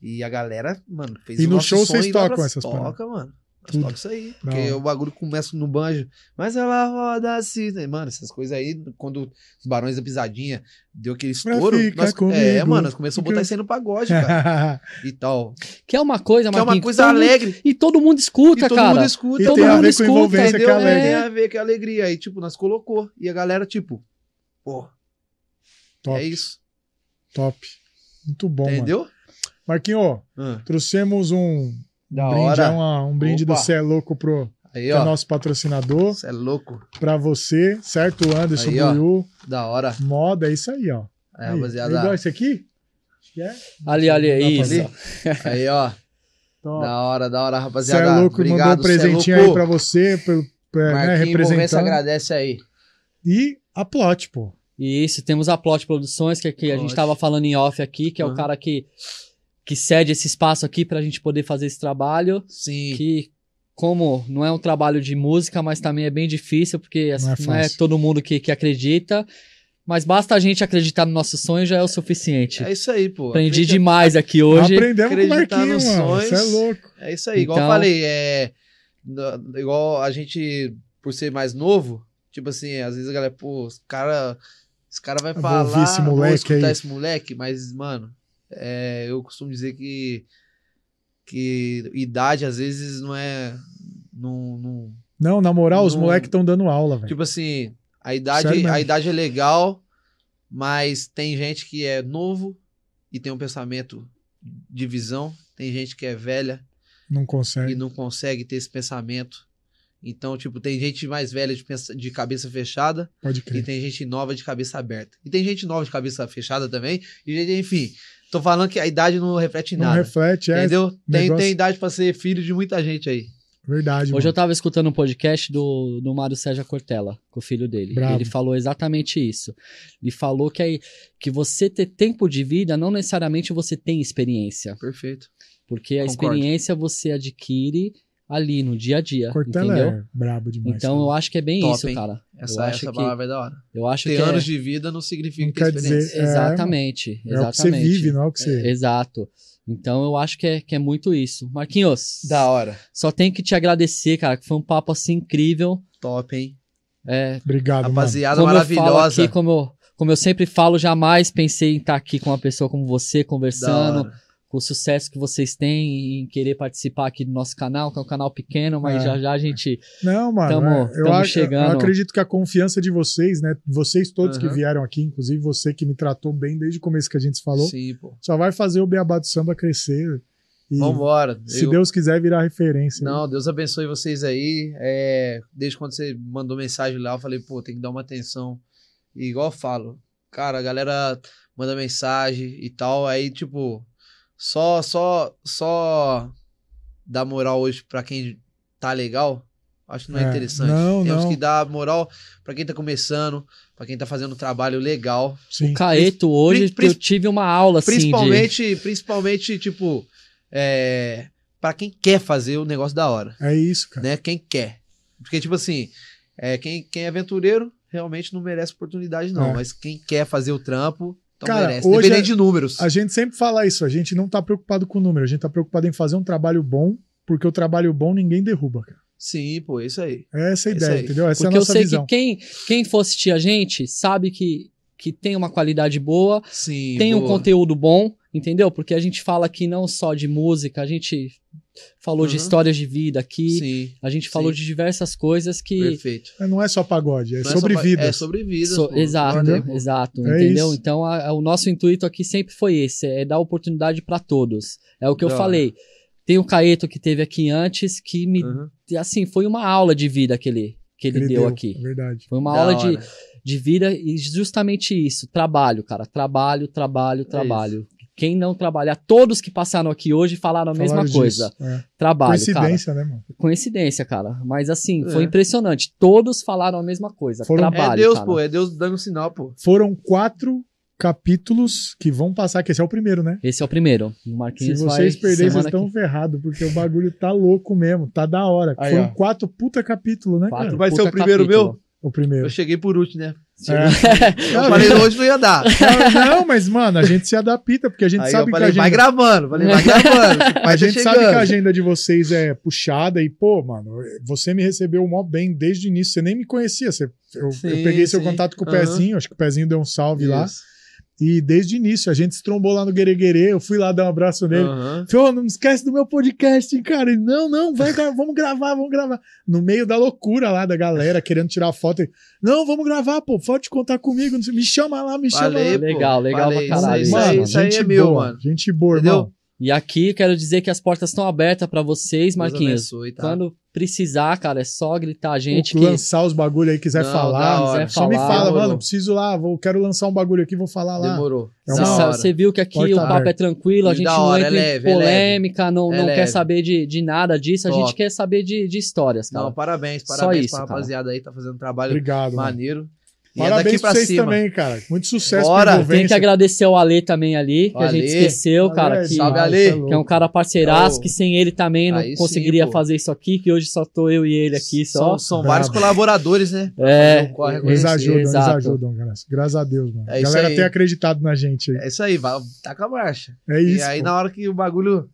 E a galera, mano, fez E no show vocês e tocam essas Toca, mano. Tudo. toca isso aí. Porque hora. o bagulho começa no banjo. Mas ela roda assim. né? Mano, essas coisas aí, quando os Barões da Pisadinha deu aquele estouro. Nós, comigo, é, mano, nós começamos a botar isso aí no pagode, cara. (laughs) e tal. Que é uma coisa, Que é uma coisa todo mundo- alegre. E todo mundo escuta, e todo cara. mundo escuta. E todo tem a mundo ver com escuta, envolvência que é entendeu? alegre. Tem a ver com a alegria. Aí, tipo, nós colocou. E a galera, tipo, pô, Top, é isso. top. Muito bom, mano. entendeu? Marquinho, Ah, trouxemos um, Da um brinde, hora. é uma- um brinde do Opa. Cê é Louco pro Aí, que é nosso patrocinador, Você é louco. pra você, certo? Anderson Aí, ó. Buiu, Da hora. moda, é isso aí, ó. Aí, rapaziada. Igual esse aqui? Acho que é? Ali, ali, pra isso. (laughs) ver? Aí, ó. Top. Da hora, da hora, Cê rapaziada. é louco, Obrigado, mandou um é presentinho louco. aí pra você, pelo, pra, né, Marquinhos representando. agradece aí. E a plot, pô. Isso, temos a Plot Produções, que, que a gente tava falando em off aqui, que é o cara que, que cede esse espaço aqui pra gente poder fazer esse trabalho. Sim. Que, como não é um trabalho de música, mas também é bem difícil, porque assim, Não é não é, todo mundo que, que acredita. Mas basta a gente acreditar no nosso sonho já é o suficiente. É isso aí, pô. Aprendi Acredita- demais aqui hoje. Aprendemos com o acreditar Marquinhos, nos mano. sonhos. Você é louco. É isso aí, igual eu Então- falei, é. Igual a gente, por ser mais novo, tipo assim, às vezes a galera, pô, os cara, esse cara vai Eu vou falar, ouvir esse vou moleque escutar aí. esse moleque, mas, mano, é, eu costumo dizer que, que idade às vezes não é. Não, não- Não, na moral, os Não- moleques estão dando aula, velho. tipo assim, a idade, a idade é legal, mas tem gente que é novo e tem um pensamento de visão, tem gente que é velha Não e consegue. não consegue ter esse pensamento. Então, tipo, tem gente mais velha de, de cabeça fechada e tem gente nova de cabeça aberta. E tem gente nova de cabeça fechada também. E, enfim, tô falando que a idade não reflete Não nada. reflete, é entendeu? Tem, negócio- tem idade pra ser filho de muita gente aí. verdade. Hoje eu mano. tava escutando um podcast do, do Mário Sérgio Cortella, com o filho dele. Brabo. Ele falou exatamente isso. Ele falou que, aí, que você ter tempo de vida, não necessariamente você tem experiência. Perfeito. Porque a Concordo. experiência você adquire ali no dia a dia. Cortella entendeu? é brabo demais. Então eu acho que é bem Top, isso, hein? cara. Essa, eu acho essa que, palavra é da hora. eu acho Ter que anos é, de vida não significa Não ter quer experiência. dizer- É, exatamente, é o que você exatamente. vive, não é o que você. Exato. Então eu acho que é, que é muito isso. Marquinhos, Da hora. só tenho que te agradecer, cara, que foi um papo assim incrível. Top, hein? É, Obrigado, mano. Rapaziada como eu falo maravilhosa. aqui, como eu, como eu sempre falo, jamais pensei em estar aqui com uma pessoa como você, Da conversando, o sucesso que vocês têm em querer participar aqui do nosso canal, que é um canal pequeno, mas É. já já a gente. Não, mano, Tamo- é, eu, tamo ac- chegando. eu acredito que a confiança de vocês, né? Vocês todos que Aham. vieram aqui, inclusive você que me tratou bem desde o começo que a gente falou, Sim, pô. só vai fazer o Beabá do Samba crescer. E Vambora. se Eu- Deus quiser virar referência. Não, Deus abençoe vocês aí. É, desde quando você mandou mensagem lá, eu falei, pô, tem que dar uma atenção. E igual eu falo, cara, a galera manda mensagem e tal, aí, tipo, só, só, só dar moral hoje pra quem tá legal, acho que não é, É, interessante. não, Temos não. que dar moral pra quem tá começando, pra quem tá fazendo um trabalho legal. Sim. Caeto, hoje eu tive uma aula assim. de- Principalmente, principalmente, tipo, é, para quem quer fazer o negócio da hora. É isso, cara. né? Quem quer. Porque, tipo assim, é, quem, quem é aventureiro realmente não merece oportunidade, não. É. Mas quem quer fazer o trampo, Cara, merece. hoje Independente a- de números. A gente sempre fala isso, a gente não tá preocupado com o número, a gente tá preocupado em fazer um trabalho bom, porque o trabalho bom ninguém derruba, cara. Sim, pô, isso aí. É essa a Isso ideia, aí. entendeu? Essa Porque é a eu nossa sei visão. que quem, quem for assistir a gente sabe que, que tem uma qualidade boa, Sim. tem um boa. conteúdo bom, entendeu? Porque a gente fala aqui não só de música, a gente falou de Uhum. histórias de vida aqui, Sim, a gente falou Sim. de diversas coisas que. perfeito. Mas Não é só pagode, é Não sobre vidas. É sobre vidas. So- pô. exato, pô. exato, É entendeu? isso. Então a- a- o nosso intuito aqui sempre foi esse, é dar oportunidade pra todos. É o que eu Da hora. falei. Tem o Caeto que teve aqui antes que me, Uhum. assim, foi uma aula de vida que ele, que ele, deu, aqui. É verdade. Foi uma Da aula de, hora. de vida e justamente isso, trabalho, cara, trabalho, trabalho, trabalho. Quem não trabalhar, todos que passaram aqui hoje falaram a mesma Falaram coisa. disso, é. Trabalho, cara. Coincidência, né, mano? Coincidência, cara. Mas assim, É. foi impressionante. Todos falaram a mesma coisa. Foram- Trabalho, É Deus, cara. pô, é Deus dando sinal, pô. Foram quatro capítulos que vão passar, que esse é o primeiro, né? Esse é o primeiro. O Se Marquinhos vocês vai perderem, vocês estão que- ferrados, porque o bagulho tá louco mesmo, tá da hora. Aí, Foram ó. quatro puta capítulos, né, Quatro cara? Vai ser o primeiro capítulo. O primeiro. Eu cheguei por último, né? É. (laughs) Eu falei, hoje não ia dar. (laughs) Não, não, mas, mano, a gente se adapta, porque a gente Aí sabe eu falei, que a vai agenda, gravando. Falei, vai gravando. que o pai a tá gente sabe chegando. que a agenda de vocês é puxada e, pô, mano, você me recebeu mó bem desde o início, você nem me conhecia. Você, eu, eu Sim, peguei seu sim. contato com o Aham. Pezinho, acho que o Pezinho deu um salve lá. E desde o início, a gente se trombou lá no Guereguerê, eu fui lá dar um abraço nele. Aham. Falei, "Ô, não esquece do meu podcast, hein, cara. Ele, não, não, vai, vamos gravar, vamos gravar. No meio da loucura lá da galera, querendo tirar foto. Ele, não, vamos gravar, pô, pode contar comigo. Me chama lá, me chama Falei, lá. pô. Legal, legal Falei, pra caralho. Isso aí, Mano, isso aí gente é meu, boa, mano. Gente boa, Entendeu? irmão. E aqui quero dizer que as portas estão abertas pra vocês, Deus Marquinhos. abençoe, tá? Quando precisar, cara, é só gritar a gente Ou que lançar os bagulho aí, quiser Não, falar. quiser Só me falar, fala, demorou. mano, preciso lá, vou, quero lançar um bagulho aqui, vou falar lá. Demorou. É Você viu que aqui Porta o papo aberta. é tranquilo, a gente não hora, é entra leve, em é polêmica, não, É não quer leve. saber de, de nada disso, a Top. gente quer saber de, de histórias, cara. Não, parabéns, Só parabéns isso, pra cara. rapaziada aí, tá fazendo um trabalho Obrigado, mano. É Parabéns daqui pra vocês cima. também, cara. Muito sucesso Bora. Tem que agradecer o Ale também ali, que O a gente Ale. esqueceu, cara, Ale, que, Salve, Ale. é que é um cara parceiraço, que sem ele também não Aí sim, conseguiria pô. fazer isso aqui, que hoje só tô eu e ele aqui só. São, são vários colaboradores, né? É, Eles ajudam, eles ajudam, cara. Graças a Deus, mano. É a galera tem acreditado na gente aí. É isso aí, vai, taca a marcha. É isso. e aí, pô. na hora que o bagulho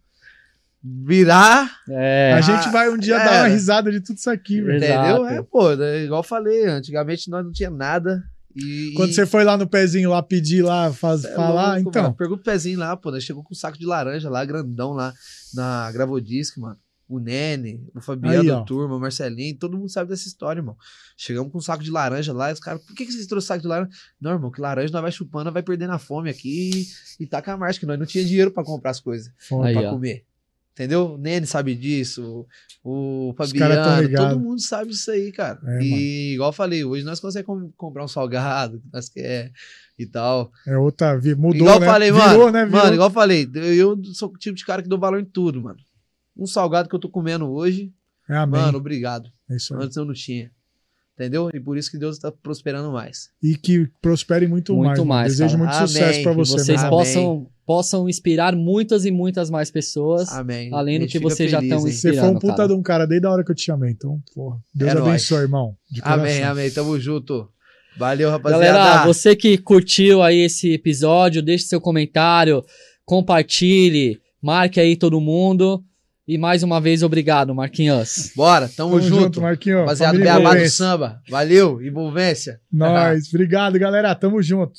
virar, é. A gente vai um dia é. dar uma risada de tudo isso aqui, velho. Entendeu? É, pô, é igual eu falei, antigamente nós não tinha nada. E, Quando e- você foi lá no pezinho lá pedir lá, faz, é falar, louco, então. mano. Pergunta o pezinho lá, pô. Nós chegou com um saco de laranja lá, grandão lá, na Gravodisc, mano. O Nene, o Fabiano Aí, turma, o Marcelinho, todo mundo sabe dessa história, irmão. Chegamos com um saco de laranja lá, e os caras, por que, que vocês trouxeram saco de laranja? Não, irmão, que laranja nós vai chupando, nós vai perdendo a fome aqui e taca a marcha, que nós não tinha dinheiro pra comprar as coisas, ó. comer. Entendeu? O Nene sabe disso, o Fabiano, todo mundo sabe disso aí, cara. É, e igual eu falei, hoje nós conseguimos com- comprar um salgado, que nós quer e tal. É outra. vi- Mudou, igual né? eu falei, Virou, mano. né? Virou. Mano, igual eu falei, eu sou o tipo de cara que dou valor em tudo, mano. Um salgado que eu tô comendo hoje, É, amém. mano, obrigado. É isso aí. Antes eu não tinha. Entendeu? E por isso que Deus tá prosperando mais. E que prospere muito, Muito mais. mano. mais, Desejo cara. muito Amém. sucesso pra Que você, vocês mano. Amém. possam, possam inspirar muitas e muitas mais pessoas. Amém. Além do que vocês já feliz, tão hein? Você foi um inspirando, puta cara. de um cara desde a hora que eu te chamei. Então, porra. Deus É nóis. abençoe, irmão. De coração. Amém, amém. Tamo junto. Valeu, rapaziada. Galera, você que curtiu aí esse episódio, deixe seu comentário, compartilhe, marque aí todo mundo. E mais uma vez, obrigado, Marquinhos. Bora, tamo, Tamo junto. junto, Marquinhos. Rapaziada, Família Beabá do samba. Valeu, envolvência. Nós. Obrigado, galera. Tamo junto.